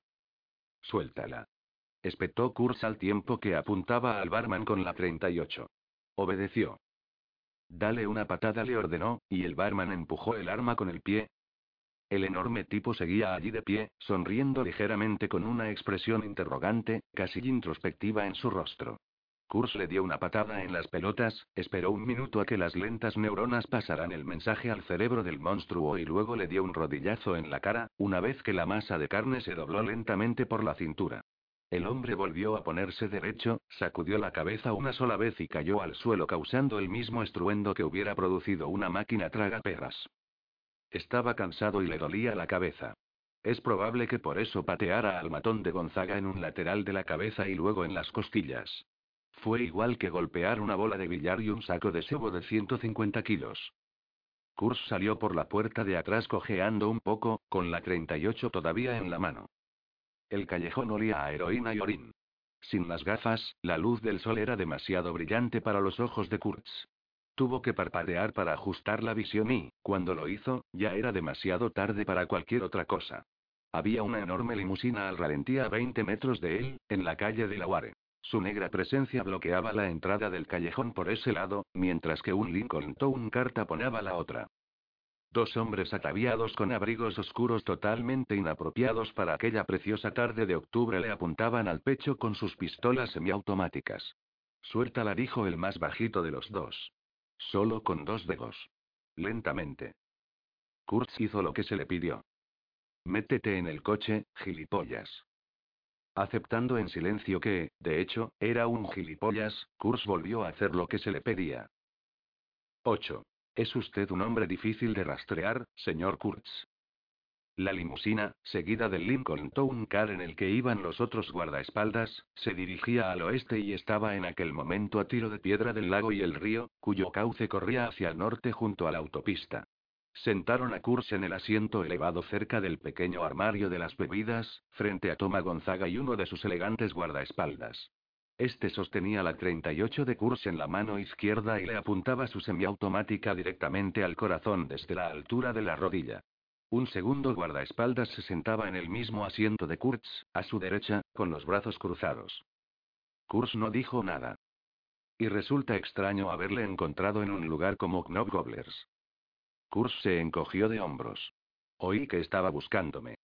Suéltala. Espetó Kurz al tiempo que apuntaba al barman con la 38. Obedeció. Dale una patada, le ordenó, y el barman empujó el arma con el pie. El enorme tipo seguía allí de pie, sonriendo ligeramente con una expresión interrogante, casi introspectiva en su rostro. Kurz le dio una patada en las pelotas, esperó un minuto a que las lentas neuronas pasaran el mensaje al cerebro del monstruo y luego le dio un rodillazo en la cara, una vez que la masa de carne se dobló lentamente por la cintura. El hombre volvió a ponerse derecho, sacudió la cabeza una sola vez y cayó al suelo causando el mismo estruendo que hubiera producido una máquina traga perras. Estaba cansado y le dolía la cabeza. Es probable que por eso pateara al matón de Gonzaga en un lateral de la cabeza y luego en las costillas. Fue igual que golpear una bola de billar y un saco de sebo de 150 kilos. Kurz salió por la puerta de atrás cojeando un poco, con la 38 todavía en la mano. El callejón olía a heroína y orín. Sin las gafas, la luz del sol era demasiado brillante para los ojos de Kurtz. Tuvo que parpadear para ajustar la visión y, cuando lo hizo, ya era demasiado tarde para cualquier otra cosa. Había una enorme limusina al ralentí a 20 metros de él, en la calle de la Ware. Su negra presencia bloqueaba la entrada del callejón por ese lado, mientras que un Lincoln Town Car taponaba la otra. Dos hombres ataviados con abrigos oscuros totalmente inapropiados para aquella preciosa tarde de octubre le apuntaban al pecho con sus pistolas semiautomáticas. Suéltala, dijo el más bajito de los dos. Solo con dos dedos. Lentamente. Kurtz hizo lo que se le pidió. Métete en el coche, gilipollas. Aceptando en silencio que, de hecho, era un gilipollas, Kurtz volvió a hacer lo que se le pedía. 8. Es usted un hombre difícil de rastrear, señor Kurtz. La limusina, seguida del Lincoln Town Car en el que iban los otros guardaespaldas, se dirigía al oeste y estaba en aquel momento a tiro de piedra del lago y el río, cuyo cauce corría hacia el norte junto a la autopista. Sentaron a Kurtz en el asiento elevado cerca del pequeño armario de las bebidas, frente a Toma Gonzaga y uno de sus elegantes guardaespaldas. Este sostenía la 38 de Kurz en la mano izquierda y le apuntaba su semiautomática directamente al corazón desde la altura de la rodilla. Un segundo guardaespaldas se sentaba en el mismo asiento de Kurtz, a su derecha, con los brazos cruzados. Kurtz no dijo nada. Y resulta extraño haberle encontrado en un lugar como Knob Gobblers. Kurtz se encogió de hombros. Oí que estaba buscándome.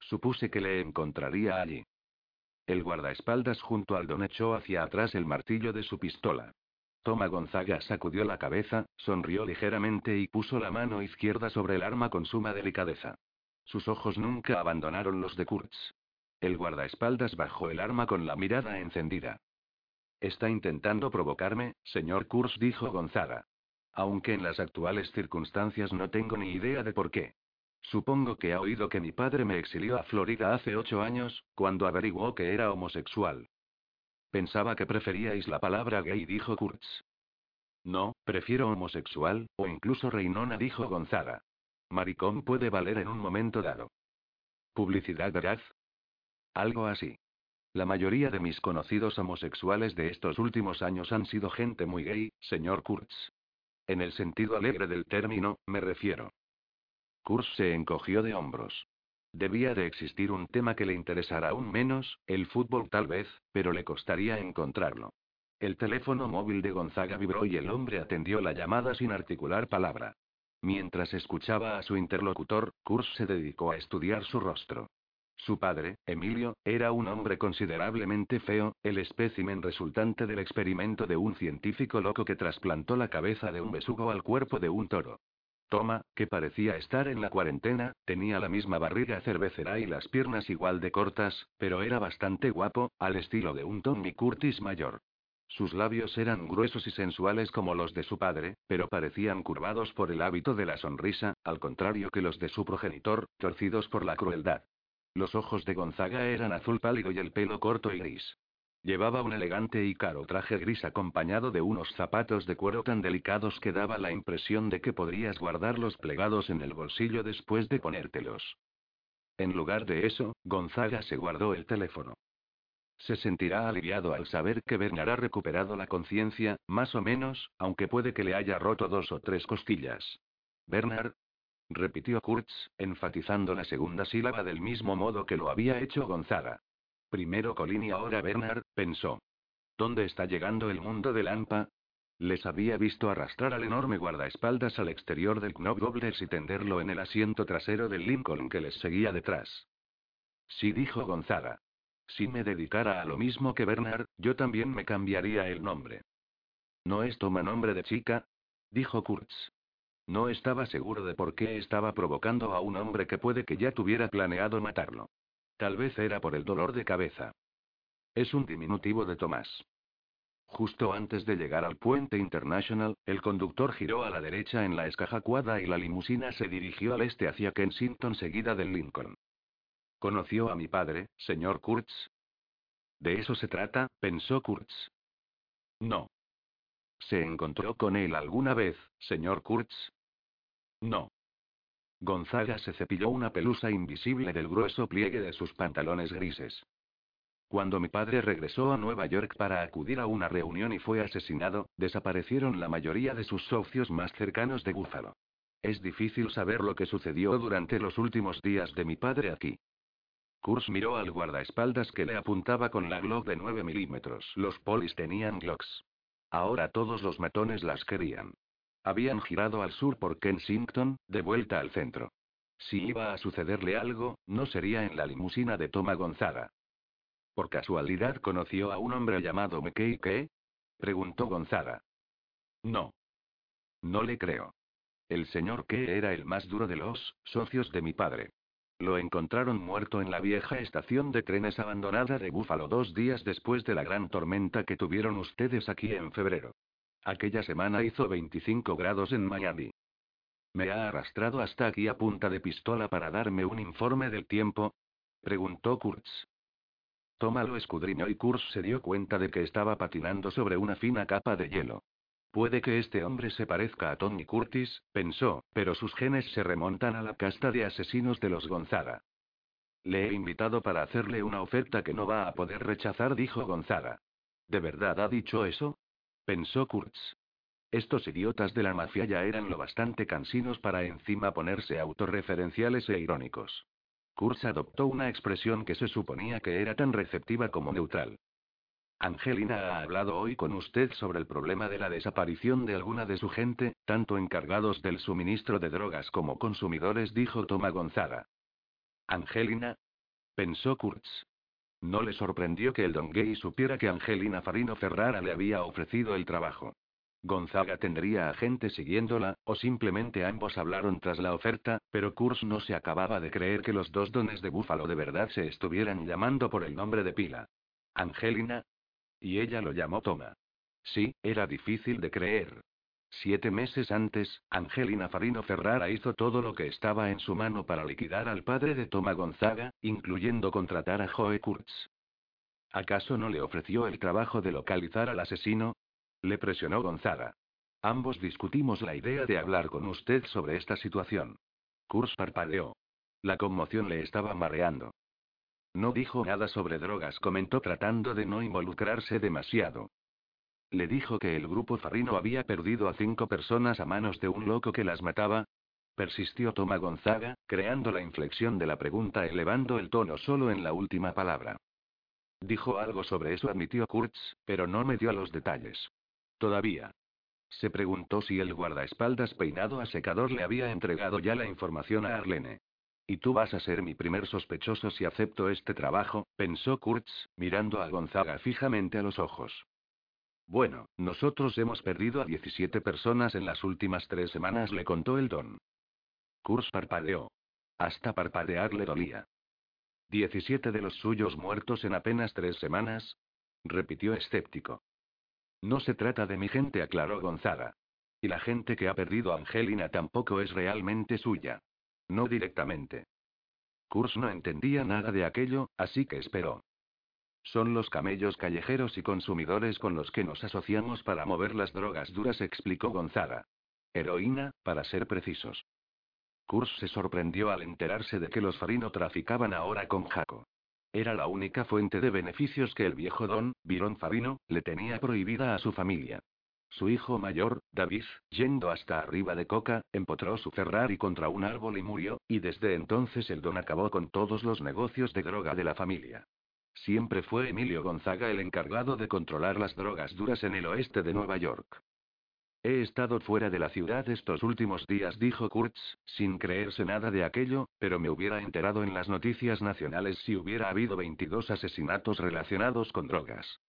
Supuse que le encontraría allí. El guardaespaldas junto al don echó hacia atrás el martillo de su pistola. Toma Gonzaga sacudió la cabeza, sonrió ligeramente y puso la mano izquierda sobre el arma con suma delicadeza. Sus ojos nunca abandonaron los de Kurtz. El guardaespaldas bajó el arma con la mirada encendida. Está intentando provocarme, señor Kurtz, dijo Gonzaga. Aunque en las actuales circunstancias no tengo ni idea de por qué. Supongo que ha oído que mi padre me exilió a Florida hace ocho años, cuando averiguó que era homosexual. Pensaba que preferíais la palabra gay, dijo Kurtz. No, prefiero homosexual, o incluso reinona, dijo Gonzaga. Maricón puede valer en un momento dado. ¿Publicidad veraz? Algo así. La mayoría de mis conocidos homosexuales de estos últimos años han sido gente muy gay, señor Kurtz. En el sentido alegre del término, me refiero. Kurz se encogió de hombros. Debía de existir un tema que le interesara aún menos, el fútbol tal vez, pero le costaría encontrarlo. El teléfono móvil de Gonzaga vibró y el hombre atendió la llamada sin articular palabra. Mientras escuchaba a su interlocutor, Kurz se dedicó a estudiar su rostro. Su padre, Emilio, era un hombre considerablemente feo, el espécimen resultante del experimento de un científico loco que trasplantó la cabeza de un besugo al cuerpo de un toro. Toma, que parecía estar en la cuarentena, tenía la misma barriga cervecera y las piernas igual de cortas, pero era bastante guapo, al estilo de un Tommy Curtis mayor. Sus labios eran gruesos y sensuales como los de su padre, pero parecían curvados por el hábito de la sonrisa, al contrario que los de su progenitor, torcidos por la crueldad. Los ojos de Gonzaga eran azul pálido y el pelo corto y gris. Llevaba un elegante y caro traje gris acompañado de unos zapatos de cuero tan delicados que daba la impresión de que podrías guardarlos plegados en el bolsillo después de ponértelos. En lugar de eso, Gonzaga se guardó el teléfono. Se sentirá aliviado al saber que Bernard ha recuperado la conciencia, más o menos, aunque puede que le haya roto dos o tres costillas. Bernard, repitió Kurtz, enfatizando la segunda sílaba del mismo modo que lo había hecho Gonzaga. Primero Colin y ahora Bernard, pensó. ¿Dónde está llegando el mundo de Lampa? Les había visto arrastrar al enorme guardaespaldas al exterior del Knob Gobblers y tenderlo en el asiento trasero del Lincoln que les seguía detrás. Sí, dijo Gonzaga. Si me dedicara a lo mismo que Bernard, yo también me cambiaría el nombre. ¿No es toma nombre de chica? dijo Kurtz. No estaba seguro de por qué estaba provocando a un hombre que puede que ya tuviera planeado matarlo. Tal vez era por el dolor de cabeza. Es un diminutivo de Tomás. Justo antes de llegar al puente International, el conductor giró a la derecha en la escajacuada y la limusina se dirigió al este hacia Kensington seguida del Lincoln. ¿Conoció a mi padre, señor Kurtz? De eso se trata, pensó Kurtz. No. ¿Se encontró con él alguna vez, señor Kurtz? No. Gonzaga se cepilló una pelusa invisible del grueso pliegue de sus pantalones grises. Cuando mi padre regresó a Nueva York para acudir a una reunión y fue asesinado, desaparecieron la mayoría de sus socios más cercanos de Búfalo. Es difícil saber lo que sucedió durante los últimos días de mi padre aquí. Kurz miró al guardaespaldas que le apuntaba con la Glock de 9 milímetros. Los polis tenían Glocks. Ahora todos los matones las querían. Habían girado al sur por Kensington, de vuelta al centro. Si iba a sucederle algo, no sería en la limusina de Toma Gonzaga. ¿Por casualidad conoció a un hombre llamado McKay qué? preguntó Gonzaga. No. No le creo. El señor que era el más duro de los socios de mi padre. Lo encontraron muerto en la vieja estación de trenes abandonada de Búfalo dos días después de la gran tormenta que tuvieron ustedes aquí en febrero. Aquella semana hizo 25 grados en Miami. ¿Me ha arrastrado hasta aquí a punta de pistola para darme un informe del tiempo? preguntó Kurtz. Toma lo escudriñó y Kurtz se dio cuenta de que estaba patinando sobre una fina capa de hielo. Puede que este hombre se parezca a Tony Curtis, pensó, pero sus genes se remontan a la casta de asesinos de los Gonzaga. Le he invitado para hacerle una oferta que no va a poder rechazar, dijo Gonzaga. ¿De verdad ha dicho eso? Pensó Kurtz. Estos idiotas de la mafia ya eran lo bastante cansinos para encima ponerse autorreferenciales e irónicos. Kurtz adoptó una expresión que se suponía que era tan receptiva como neutral. Angelina ha hablado hoy con usted sobre el problema de la desaparición de alguna de su gente, tanto encargados del suministro de drogas como consumidores, dijo Toma Gonzaga. ¿Angelina? Pensó Kurtz. No le sorprendió que el Don Gay supiera que Angelina Farino Ferrara le había ofrecido el trabajo. Gonzaga tendría a gente siguiéndola, o simplemente ambos hablaron tras la oferta, pero Kurtz no se acababa de creer que los dos dones de Búfalo de verdad se estuvieran llamando por el nombre de pila. Angelina, y ella lo llamó Toma. Sí, era difícil de creer. Siete meses antes, Angelina Farino Ferrara hizo todo lo que estaba en su mano para liquidar al padre de Toma Gonzaga, incluyendo contratar a Joe Kurtz. ¿Acaso no le ofreció el trabajo de localizar al asesino? Le presionó Gonzaga. Ambos discutimos la idea de hablar con usted sobre esta situación. Kurtz parpadeó. La conmoción le estaba mareando. No dijo nada sobre drogas, comentó tratando de no involucrarse demasiado. Le dijo que el grupo Farrino había perdido a cinco personas a manos de un loco que las mataba. Persistió Toma Gonzaga, creando la inflexión de la pregunta elevando el tono solo en la última palabra. Dijo algo sobre eso, admitió Kurtz, pero no me dio los detalles. Todavía. Se preguntó si el guardaespaldas peinado a secador le había entregado ya la información a Arlene. Y tú vas a ser mi primer sospechoso si acepto este trabajo, pensó Kurtz, mirando a Gonzaga fijamente a los ojos. Bueno, nosotros hemos perdido a 17 personas en las últimas tres semanas, le contó el don. Kurtz parpadeó. Hasta parpadear le dolía. ¿17 de los suyos muertos en apenas tres semanas? repitió escéptico. No se trata de mi gente, aclaró Gonzaga. Y la gente que ha perdido a Angelina tampoco es realmente suya. No directamente. Kurz no entendía nada de aquello, así que esperó. Son los camellos callejeros y consumidores con los que nos asociamos para mover las drogas duras, explicó Gonzaga. Heroína, para ser precisos. Kurz se sorprendió al enterarse de que los Farino traficaban ahora con Jaco. Era la única fuente de beneficios que el viejo don, Virón Farino, le tenía prohibida a su familia. Su hijo mayor, David, yendo hasta arriba de Coca, empotró su Ferrari contra un árbol y murió, y desde entonces el don acabó con todos los negocios de droga de la familia. Siempre fue Emilio Gonzaga el encargado de controlar las drogas duras en el oeste de Nueva York. He estado fuera de la ciudad estos últimos días, dijo Kurtz, sin creerse nada de aquello, pero me hubiera enterado en las noticias nacionales si hubiera habido 22 asesinatos relacionados con drogas.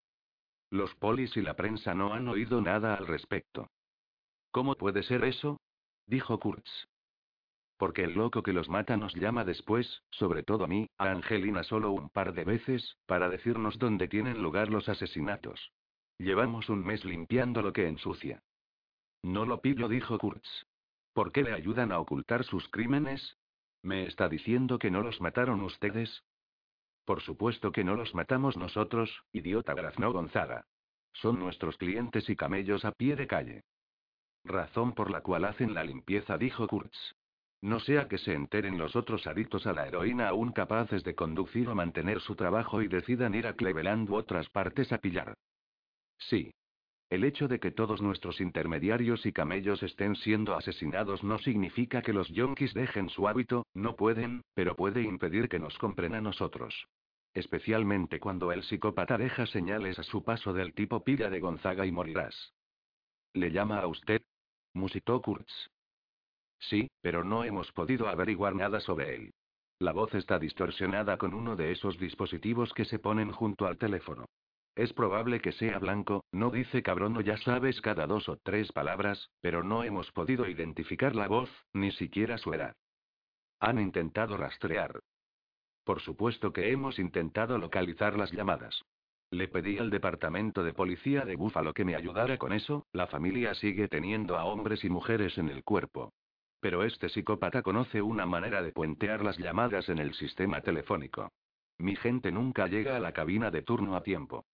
Los polis y la prensa no han oído nada al respecto. ¿Cómo puede ser eso? dijo Kurtz. Porque el loco que los mata nos llama después, sobre todo a mí, a Angelina solo un par de veces, para decirnos dónde tienen lugar los asesinatos. Llevamos un mes limpiando lo que ensucia. No lo pillo, dijo Kurtz. ¿Por qué le ayudan a ocultar sus crímenes? ¿Me está diciendo que no los mataron ustedes? Por supuesto que no los matamos nosotros, idiota graznó Gonzaga. Son nuestros clientes y camellos a pie de calle. Razón por la cual hacen la limpieza, dijo Kurtz. No sea que se enteren los otros adictos a la heroína aún capaces de conducir o mantener su trabajo y decidan ir a Cleveland u otras partes a pillar. Sí. El hecho de que todos nuestros intermediarios y camellos estén siendo asesinados no significa que los yonkis dejen su hábito, no pueden, pero puede impedir que nos compren a nosotros. Especialmente cuando el psicópata deja señales a su paso del tipo pilla de Gonzaga y morirás. ¿Le llama a usted? musitó Kurtz. Sí, pero no hemos podido averiguar nada sobre él. La voz está distorsionada con uno de esos dispositivos que se ponen junto al teléfono. Es probable que sea blanco, no dice cabrón o ya sabes cada dos o tres palabras, pero no hemos podido identificar la voz, ni siquiera su edad. Han intentado rastrear. Por supuesto que hemos intentado localizar las llamadas. Le pedí al departamento de policía de Búfalo que me ayudara con eso, la familia sigue teniendo a hombres y mujeres en el cuerpo. Pero este psicópata conoce una manera de puentear las llamadas en el sistema telefónico. Mi gente nunca llega a la cabina de turno a tiempo.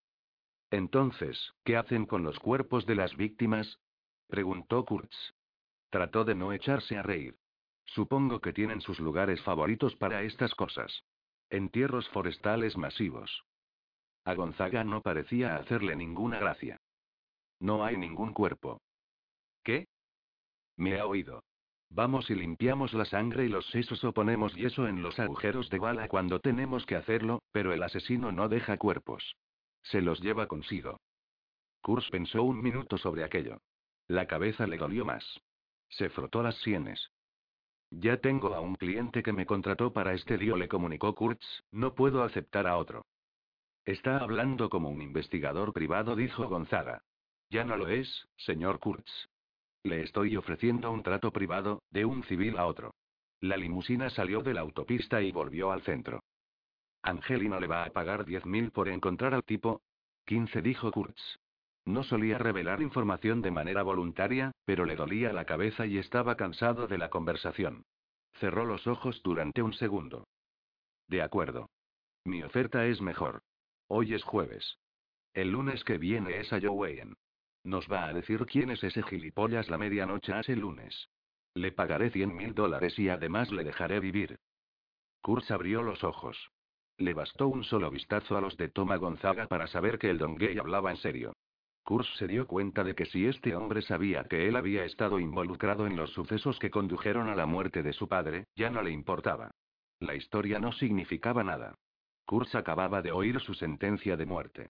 Entonces, ¿qué hacen con los cuerpos de las víctimas? preguntó Kurtz. Trató de no echarse a reír. Supongo que tienen sus lugares favoritos para estas cosas. Entierros forestales masivos. A Gonzaga no parecía hacerle ninguna gracia. No hay ningún cuerpo. ¿Qué? Me ha oído. Vamos y limpiamos la sangre y los sesos o ponemos yeso en los agujeros de bala cuando tenemos que hacerlo, pero el asesino no deja cuerpos. Se los lleva consigo. Kurz pensó un minuto sobre aquello. La cabeza le dolió más. Se frotó las sienes. Ya tengo a un cliente que me contrató para este lío, le comunicó Kurtz, no puedo aceptar a otro. Está hablando como un investigador privado, dijo Gonzaga. Ya no lo es, señor Kurtz. Le estoy ofreciendo un trato privado, de un civil a otro. La limusina salió de la autopista y volvió al centro. Angelina le va a pagar 10.000 por encontrar al tipo. 15 dijo Kurtz. No solía revelar información de manera voluntaria, pero le dolía la cabeza y estaba cansado de la conversación. Cerró los ojos durante un segundo. De acuerdo. Mi oferta es mejor. Hoy es jueves. El lunes que viene es a Joe Nos va a decir quién es ese gilipollas la medianoche hace lunes. Le pagaré 100 mil dólares y además le dejaré vivir. Kurtz abrió los ojos. Le bastó un solo vistazo a los de Toma Gonzaga para saber que el don Gay hablaba en serio. Kurz se dio cuenta de que si este hombre sabía que él había estado involucrado en los sucesos que condujeron a la muerte de su padre, ya no le importaba. La historia no significaba nada. Kurz acababa de oír su sentencia de muerte.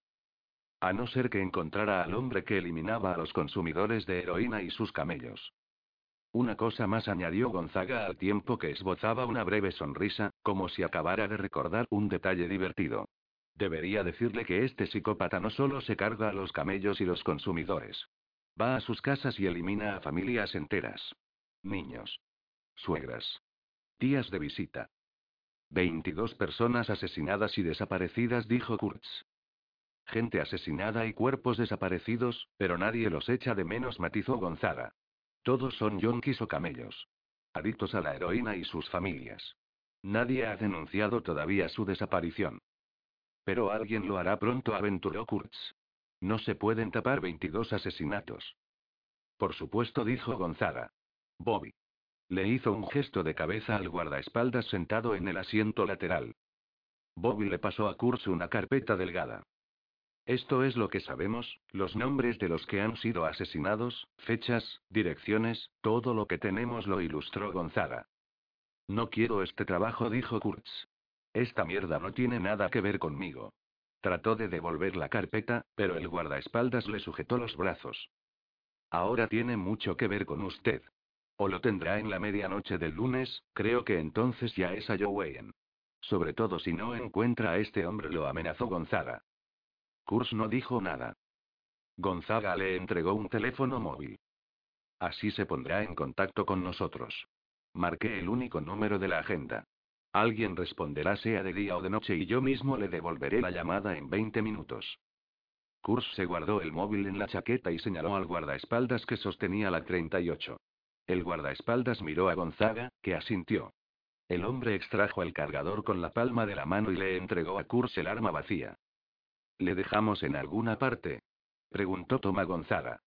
A no ser que encontrara al hombre que eliminaba a los consumidores de heroína y sus camellos. Una cosa más añadió Gonzaga al tiempo que esbozaba una breve sonrisa, como si acabara de recordar un detalle divertido. Debería decirle que este psicópata no solo se carga a los camellos y los consumidores. Va a sus casas y elimina a familias enteras. Niños. Suegras. Tías de visita. 22 personas asesinadas y desaparecidas, dijo Kurtz. Gente asesinada y cuerpos desaparecidos, pero nadie los echa de menos, matizó Gonzaga. Todos son yonkis o camellos. Adictos a la heroína y sus familias. Nadie ha denunciado todavía su desaparición. Pero alguien lo hará pronto, aventuró Kurtz. No se pueden tapar 22 asesinatos. Por supuesto, dijo Gonzaga. Bobby. Le hizo un gesto de cabeza al guardaespaldas sentado en el asiento lateral. Bobby le pasó a Kurtz una carpeta delgada. Esto es lo que sabemos, los nombres de los que han sido asesinados, fechas, direcciones, todo lo que tenemos lo ilustró Gonzaga. No quiero este trabajo, dijo Kurtz. Esta mierda no tiene nada que ver conmigo. Trató de devolver la carpeta, pero el guardaespaldas le sujetó los brazos. Ahora tiene mucho que ver con usted. O lo tendrá en la medianoche del lunes, creo que entonces ya es a Joe Sobre todo si no encuentra a este hombre, lo amenazó Gonzaga. Kurz no dijo nada. Gonzaga le entregó un teléfono móvil. Así se pondrá en contacto con nosotros. Marqué el único número de la agenda. Alguien responderá sea de día o de noche y yo mismo le devolveré la llamada en 20 minutos. Kurz se guardó el móvil en la chaqueta y señaló al guardaespaldas que sostenía la 38. El guardaespaldas miró a Gonzaga, que asintió. El hombre extrajo el cargador con la palma de la mano y le entregó a Kurz el arma vacía. ¿Le dejamos en alguna parte? preguntó Toma Gonzaga.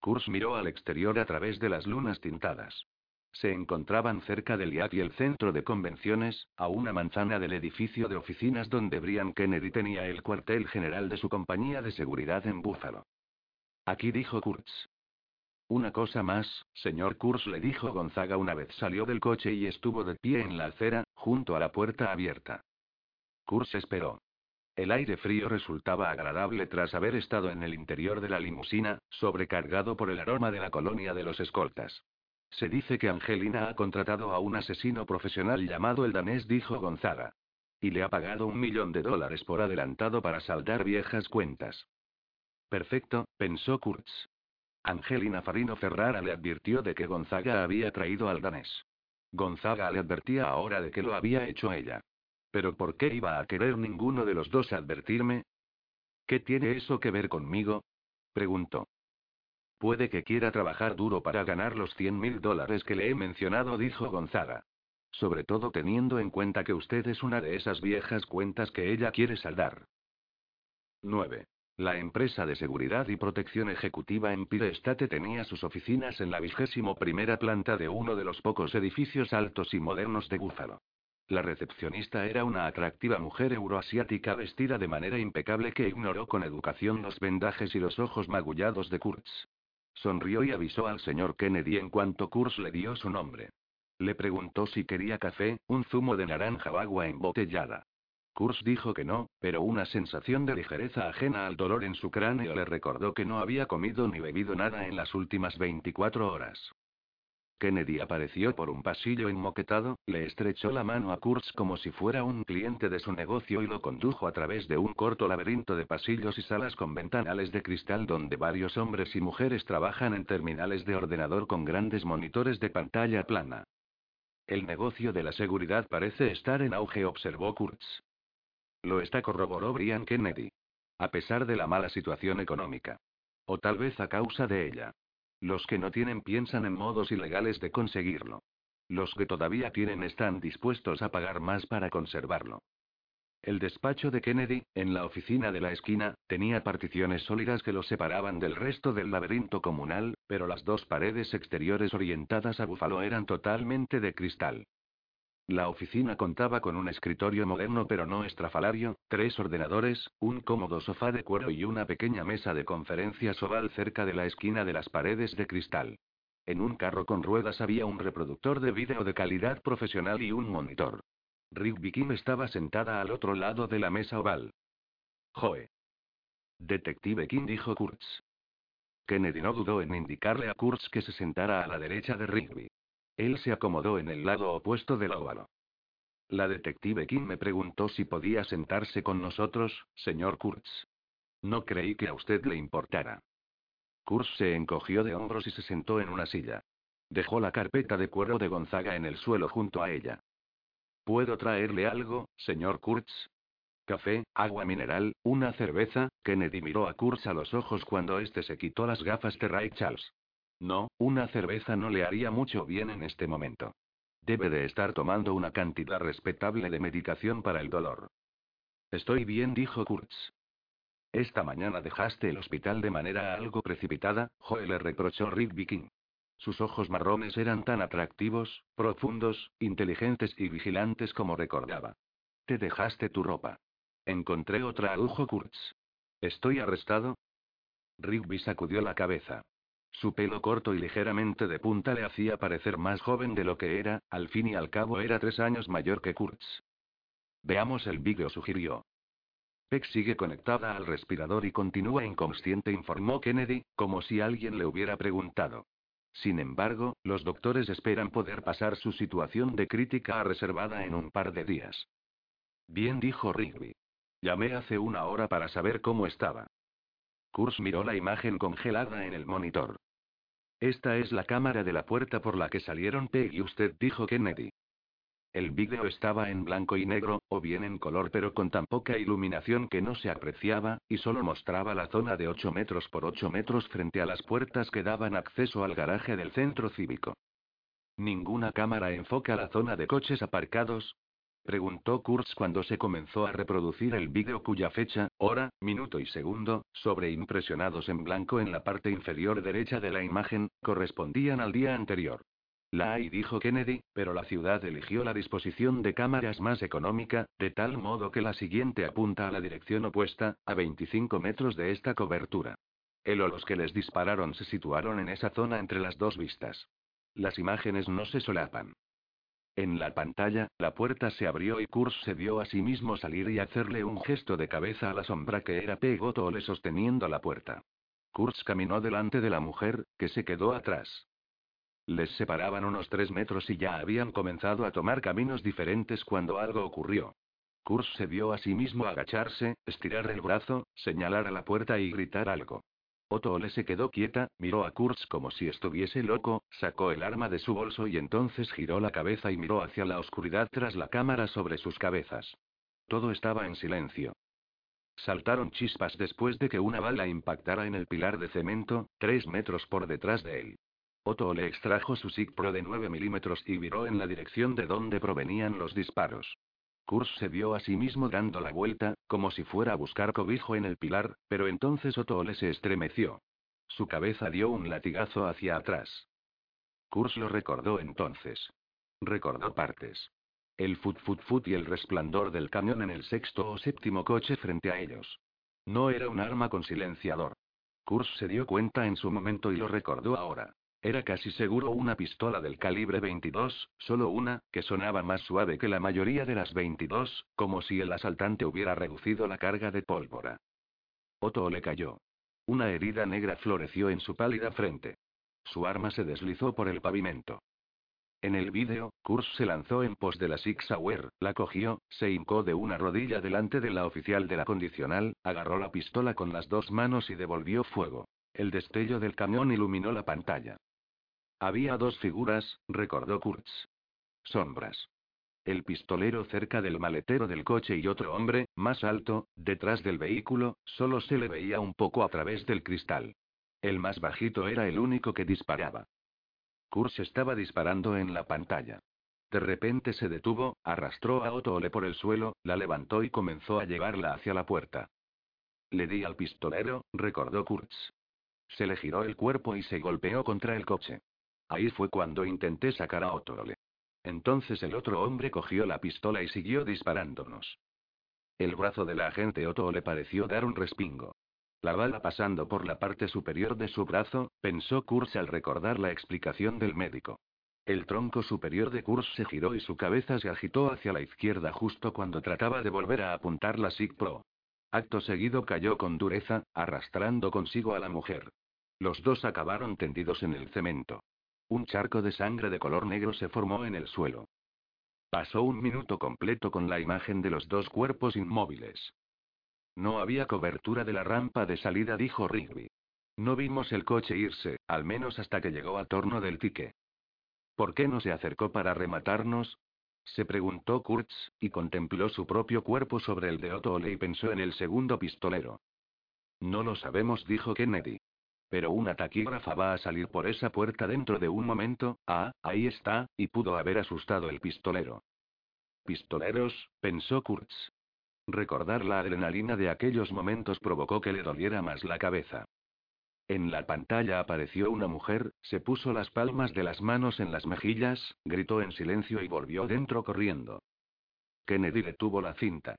Kurz miró al exterior a través de las lunas tintadas. Se encontraban cerca del IAT y el centro de convenciones, a una manzana del edificio de oficinas donde Brian Kennedy tenía el cuartel general de su compañía de seguridad en Búfalo. Aquí dijo Kurtz. Una cosa más, señor Kurtz le dijo Gonzaga una vez salió del coche y estuvo de pie en la acera, junto a la puerta abierta. Kurtz esperó. El aire frío resultaba agradable tras haber estado en el interior de la limusina, sobrecargado por el aroma de la colonia de los escoltas. Se dice que Angelina ha contratado a un asesino profesional llamado el danés, dijo Gonzaga. Y le ha pagado un millón de dólares por adelantado para saldar viejas cuentas. Perfecto, pensó Kurtz. Angelina Farino Ferrara le advirtió de que Gonzaga había traído al danés. Gonzaga le advertía ahora de que lo había hecho ella. Pero ¿por qué iba a querer ninguno de los dos advertirme? ¿Qué tiene eso que ver conmigo? preguntó. Puede que quiera trabajar duro para ganar los 100 mil dólares que le he mencionado, dijo Gonzaga. Sobre todo teniendo en cuenta que usted es una de esas viejas cuentas que ella quiere saldar. 9. La empresa de seguridad y protección ejecutiva Empire State tenía sus oficinas en la vigésimo primera planta de uno de los pocos edificios altos y modernos de Búfalo. La recepcionista era una atractiva mujer euroasiática vestida de manera impecable que ignoró con educación los vendajes y los ojos magullados de Kurtz. Sonrió y avisó al señor Kennedy en cuanto Kurtz le dio su nombre. Le preguntó si quería café, un zumo de naranja o agua embotellada. Kurtz dijo que no, pero una sensación de ligereza ajena al dolor en su cráneo le recordó que no había comido ni bebido nada en las últimas 24 horas. Kennedy apareció por un pasillo enmoquetado, le estrechó la mano a Kurtz como si fuera un cliente de su negocio y lo condujo a través de un corto laberinto de pasillos y salas con ventanales de cristal donde varios hombres y mujeres trabajan en terminales de ordenador con grandes monitores de pantalla plana. El negocio de la seguridad parece estar en auge, observó Kurtz. Lo está, corroboró Brian Kennedy. A pesar de la mala situación económica. O tal vez a causa de ella. Los que no tienen piensan en modos ilegales de conseguirlo. Los que todavía tienen están dispuestos a pagar más para conservarlo. El despacho de Kennedy, en la oficina de la esquina, tenía particiones sólidas que lo separaban del resto del laberinto comunal, pero las dos paredes exteriores orientadas a Búfalo eran totalmente de cristal. La oficina contaba con un escritorio moderno pero no estrafalario, tres ordenadores, un cómodo sofá de cuero y una pequeña mesa de conferencias oval cerca de la esquina de las paredes de cristal. En un carro con ruedas había un reproductor de vídeo de calidad profesional y un monitor. Rigby Kim estaba sentada al otro lado de la mesa oval. Joe. Detective Kim dijo Kurtz. Kennedy no dudó en indicarle a Kurtz que se sentara a la derecha de Rigby. Él se acomodó en el lado opuesto del óvalo. La detective Kim me preguntó si podía sentarse con nosotros, señor Kurtz. No creí que a usted le importara. Kurtz se encogió de hombros y se sentó en una silla. Dejó la carpeta de cuero de Gonzaga en el suelo junto a ella. ¿Puedo traerle algo, señor Kurtz? Café, agua mineral, una cerveza. Kennedy miró a Kurtz a los ojos cuando éste se quitó las gafas de Ray Charles. No, una cerveza no le haría mucho bien en este momento. Debe de estar tomando una cantidad respetable de medicación para el dolor. Estoy bien, dijo Kurtz. Esta mañana dejaste el hospital de manera algo precipitada, Joe le reprochó Rick Viking. Sus ojos marrones eran tan atractivos, profundos, inteligentes y vigilantes como recordaba. Te dejaste tu ropa. Encontré otra, adujo Kurtz. ¿Estoy arrestado? Rigby sacudió la cabeza. Su pelo corto y ligeramente de punta le hacía parecer más joven de lo que era, al fin y al cabo era tres años mayor que Kurtz. Veamos el vídeo, sugirió. Peck sigue conectada al respirador y continúa inconsciente, informó Kennedy, como si alguien le hubiera preguntado. Sin embargo, los doctores esperan poder pasar su situación de crítica a reservada en un par de días. Bien, dijo Rigby. Llamé hace una hora para saber cómo estaba. Kurz miró la imagen congelada en el monitor. Esta es la cámara de la puerta por la que salieron Peg y usted, dijo Kennedy. El vídeo estaba en blanco y negro, o bien en color pero con tan poca iluminación que no se apreciaba, y solo mostraba la zona de 8 metros por 8 metros frente a las puertas que daban acceso al garaje del centro cívico. Ninguna cámara enfoca la zona de coches aparcados, Preguntó Kurtz cuando se comenzó a reproducir el vídeo cuya fecha, hora, minuto y segundo, sobreimpresionados en blanco en la parte inferior derecha de la imagen, correspondían al día anterior. La hay, dijo Kennedy, pero la ciudad eligió la disposición de cámaras más económica, de tal modo que la siguiente apunta a la dirección opuesta, a 25 metros de esta cobertura. Él o los que les dispararon se situaron en esa zona entre las dos vistas. Las imágenes no se solapan. En la pantalla, la puerta se abrió y Kurz se vio a sí mismo salir y hacerle un gesto de cabeza a la sombra que era Pegotole sosteniendo la puerta. Kurz caminó delante de la mujer, que se quedó atrás. Les separaban unos tres metros y ya habían comenzado a tomar caminos diferentes cuando algo ocurrió. Kurz se vio a sí mismo agacharse, estirar el brazo, señalar a la puerta y gritar algo. Otto se quedó quieta, miró a Kurz como si estuviese loco, sacó el arma de su bolso y entonces giró la cabeza y miró hacia la oscuridad tras la cámara sobre sus cabezas. Todo estaba en silencio. Saltaron chispas después de que una bala impactara en el pilar de cemento, tres metros por detrás de él. Otto le extrajo su SIG Pro de 9 milímetros y viró en la dirección de donde provenían los disparos. Kurz se vio a sí mismo dando la vuelta, como si fuera a buscar cobijo en el pilar, pero entonces Otole se estremeció. Su cabeza dio un latigazo hacia atrás. Kurz lo recordó entonces. Recordó partes. El fut fut fut y el resplandor del camión en el sexto o séptimo coche frente a ellos. No era un arma con silenciador. Kurz se dio cuenta en su momento y lo recordó ahora. Era casi seguro una pistola del calibre 22, solo una, que sonaba más suave que la mayoría de las 22, como si el asaltante hubiera reducido la carga de pólvora. Otto le cayó. Una herida negra floreció en su pálida frente. Su arma se deslizó por el pavimento. En el vídeo, Kurz se lanzó en pos de la Six Sauer, la cogió, se hincó de una rodilla delante de la oficial de la condicional, agarró la pistola con las dos manos y devolvió fuego. El destello del camión iluminó la pantalla. Había dos figuras, recordó Kurtz. Sombras. El pistolero cerca del maletero del coche y otro hombre, más alto, detrás del vehículo, solo se le veía un poco a través del cristal. El más bajito era el único que disparaba. Kurtz estaba disparando en la pantalla. De repente se detuvo, arrastró a Otole por el suelo, la levantó y comenzó a llevarla hacia la puerta. Le di al pistolero, recordó Kurtz. Se le giró el cuerpo y se golpeó contra el coche. Ahí fue cuando intenté sacar a Otole. Entonces el otro hombre cogió la pistola y siguió disparándonos. El brazo del agente Otto le pareció dar un respingo. La bala pasando por la parte superior de su brazo, pensó Kurz al recordar la explicación del médico. El tronco superior de Kurz se giró y su cabeza se agitó hacia la izquierda justo cuando trataba de volver a apuntar la SIG Pro. Acto seguido cayó con dureza, arrastrando consigo a la mujer. Los dos acabaron tendidos en el cemento. Un charco de sangre de color negro se formó en el suelo. Pasó un minuto completo con la imagen de los dos cuerpos inmóviles. No había cobertura de la rampa de salida, dijo Rigby. No vimos el coche irse, al menos hasta que llegó al torno del tique. ¿Por qué no se acercó para rematarnos? Se preguntó Kurtz, y contempló su propio cuerpo sobre el de Otto y pensó en el segundo pistolero. No lo sabemos, dijo Kennedy. Pero una taquígrafa va a salir por esa puerta dentro de un momento, ah, ahí está, y pudo haber asustado el pistolero. Pistoleros, pensó Kurtz. Recordar la adrenalina de aquellos momentos provocó que le doliera más la cabeza. En la pantalla apareció una mujer, se puso las palmas de las manos en las mejillas, gritó en silencio y volvió dentro corriendo. Kennedy detuvo la cinta.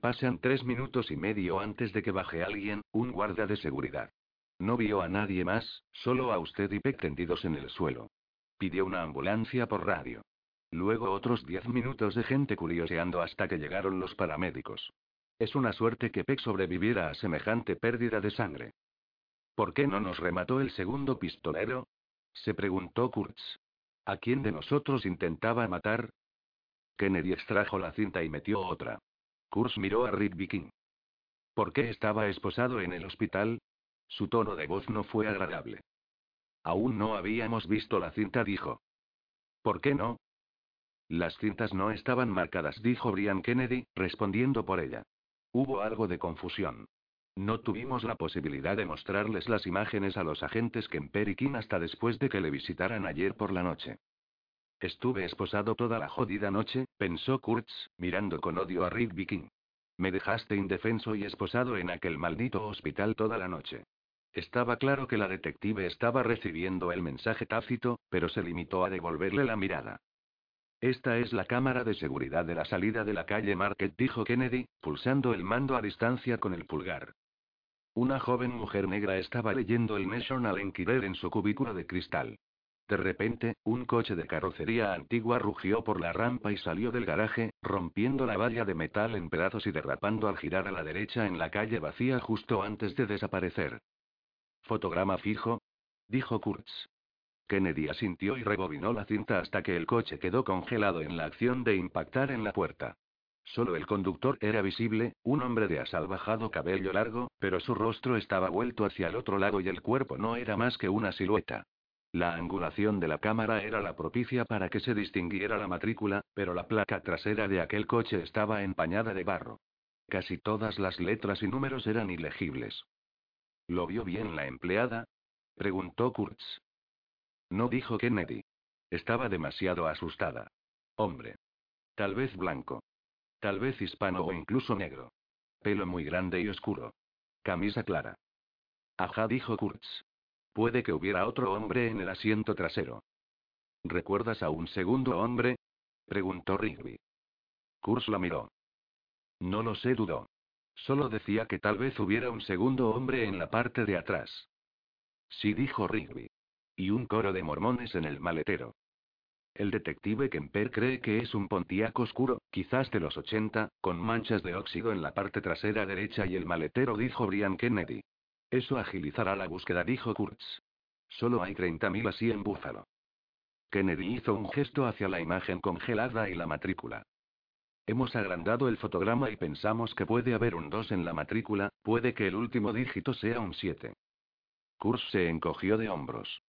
Pasan tres minutos y medio antes de que baje alguien, un guardia de seguridad. No vio a nadie más, solo a usted y Peck tendidos en el suelo. Pidió una ambulancia por radio. Luego otros diez minutos de gente curioseando hasta que llegaron los paramédicos. Es una suerte que Peck sobreviviera a semejante pérdida de sangre. ¿Por qué no nos remató el segundo pistolero? Se preguntó Kurtz. ¿A quién de nosotros intentaba matar? Kennedy extrajo la cinta y metió otra. Kurtz miró a Rick Viking. ¿Por qué estaba esposado en el hospital? Su tono de voz no fue agradable. Aún no habíamos visto la cinta, dijo. ¿Por qué no? Las cintas no estaban marcadas, dijo Brian Kennedy, respondiendo por ella. Hubo algo de confusión. No tuvimos la posibilidad de mostrarles las imágenes a los agentes Kemper y Kim hasta después de que le visitaran ayer por la noche. Estuve esposado toda la jodida noche, pensó Kurtz, mirando con odio a Rick Viking. Me dejaste indefenso y esposado en aquel maldito hospital toda la noche. Estaba claro que la detective estaba recibiendo el mensaje tácito, pero se limitó a devolverle la mirada. Esta es la cámara de seguridad de la salida de la calle Market, dijo Kennedy, pulsando el mando a distancia con el pulgar. Una joven mujer negra estaba leyendo el National Enquirer en su cubículo de cristal. De repente, un coche de carrocería antigua rugió por la rampa y salió del garaje, rompiendo la valla de metal en pedazos y derrapando al girar a la derecha en la calle vacía justo antes de desaparecer. ¿Fotograma fijo? dijo Kurtz. Kennedy asintió y rebobinó la cinta hasta que el coche quedó congelado en la acción de impactar en la puerta. Solo el conductor era visible, un hombre de asalvajado cabello largo, pero su rostro estaba vuelto hacia el otro lado y el cuerpo no era más que una silueta. La angulación de la cámara era la propicia para que se distinguiera la matrícula, pero la placa trasera de aquel coche estaba empañada de barro. Casi todas las letras y números eran ilegibles. ¿Lo vio bien la empleada? preguntó Kurtz. No dijo Kennedy. Estaba demasiado asustada. Hombre. Tal vez blanco. Tal vez hispano o incluso negro. Pelo muy grande y oscuro. Camisa clara. Ajá, dijo Kurtz. Puede que hubiera otro hombre en el asiento trasero. ¿Recuerdas a un segundo hombre? preguntó Rigby. Kurz la miró. No lo sé, dudó. Solo decía que tal vez hubiera un segundo hombre en la parte de atrás. Sí, dijo Rigby. Y un coro de mormones en el maletero. El detective Kemper cree que es un Pontiac oscuro, quizás de los 80, con manchas de óxido en la parte trasera derecha y el maletero, dijo Brian Kennedy. Eso agilizará la búsqueda, dijo Kurtz. Solo hay 30.000 así en Búfalo. Kennedy hizo un gesto hacia la imagen congelada y la matrícula. Hemos agrandado el fotograma y pensamos que puede haber un 2 en la matrícula, puede que el último dígito sea un 7. Kurtz se encogió de hombros.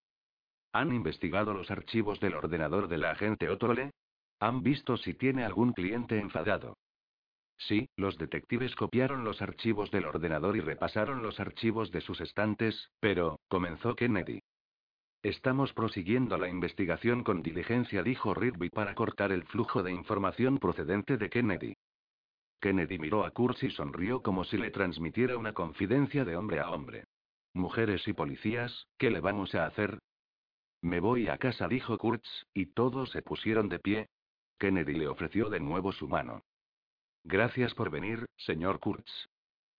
¿Han investigado los archivos del ordenador de la agente Otole? ¿Han visto si tiene algún cliente enfadado? Sí, los detectives copiaron los archivos del ordenador y repasaron los archivos de sus estantes, pero, comenzó Kennedy. Estamos prosiguiendo la investigación con diligencia, dijo Rigby para cortar el flujo de información procedente de Kennedy. Kennedy miró a Kurtz y sonrió como si le transmitiera una confidencia de hombre a hombre. Mujeres y policías, ¿qué le vamos a hacer? Me voy a casa, dijo Kurtz, y todos se pusieron de pie. Kennedy le ofreció de nuevo su mano. Gracias por venir, señor Kurtz.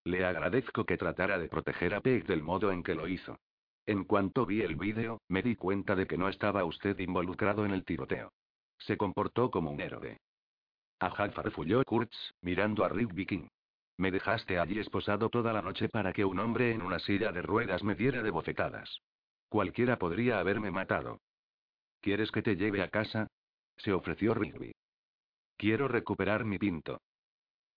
Le agradezco que tratara de proteger a Peg del modo en que lo hizo. En cuanto vi el vídeo, me di cuenta de que no estaba usted involucrado en el tiroteo. Se comportó como un héroe. Ajá, farfulló Kurtz, mirando a Rigby King. Me dejaste allí esposado toda la noche para que un hombre en una silla de ruedas me diera de bofetadas. Cualquiera podría haberme matado. ¿Quieres que te lleve a casa? Se ofreció Rigby. Quiero recuperar mi pinto.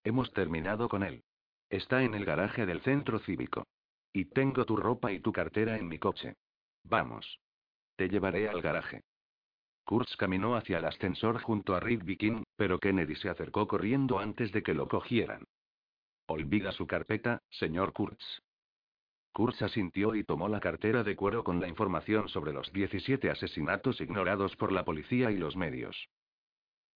Hemos terminado con él. Está en el garaje del centro cívico. Y tengo tu ropa y tu cartera en mi coche. Vamos. Te llevaré al garaje. Kurtz caminó hacia el ascensor junto a Rigby King, pero Kennedy se acercó corriendo antes de que lo cogieran. Olvida su carpeta, señor Kurtz. Kurtz asintió y tomó la cartera de cuero con la información sobre los 17 asesinatos ignorados por la policía y los medios.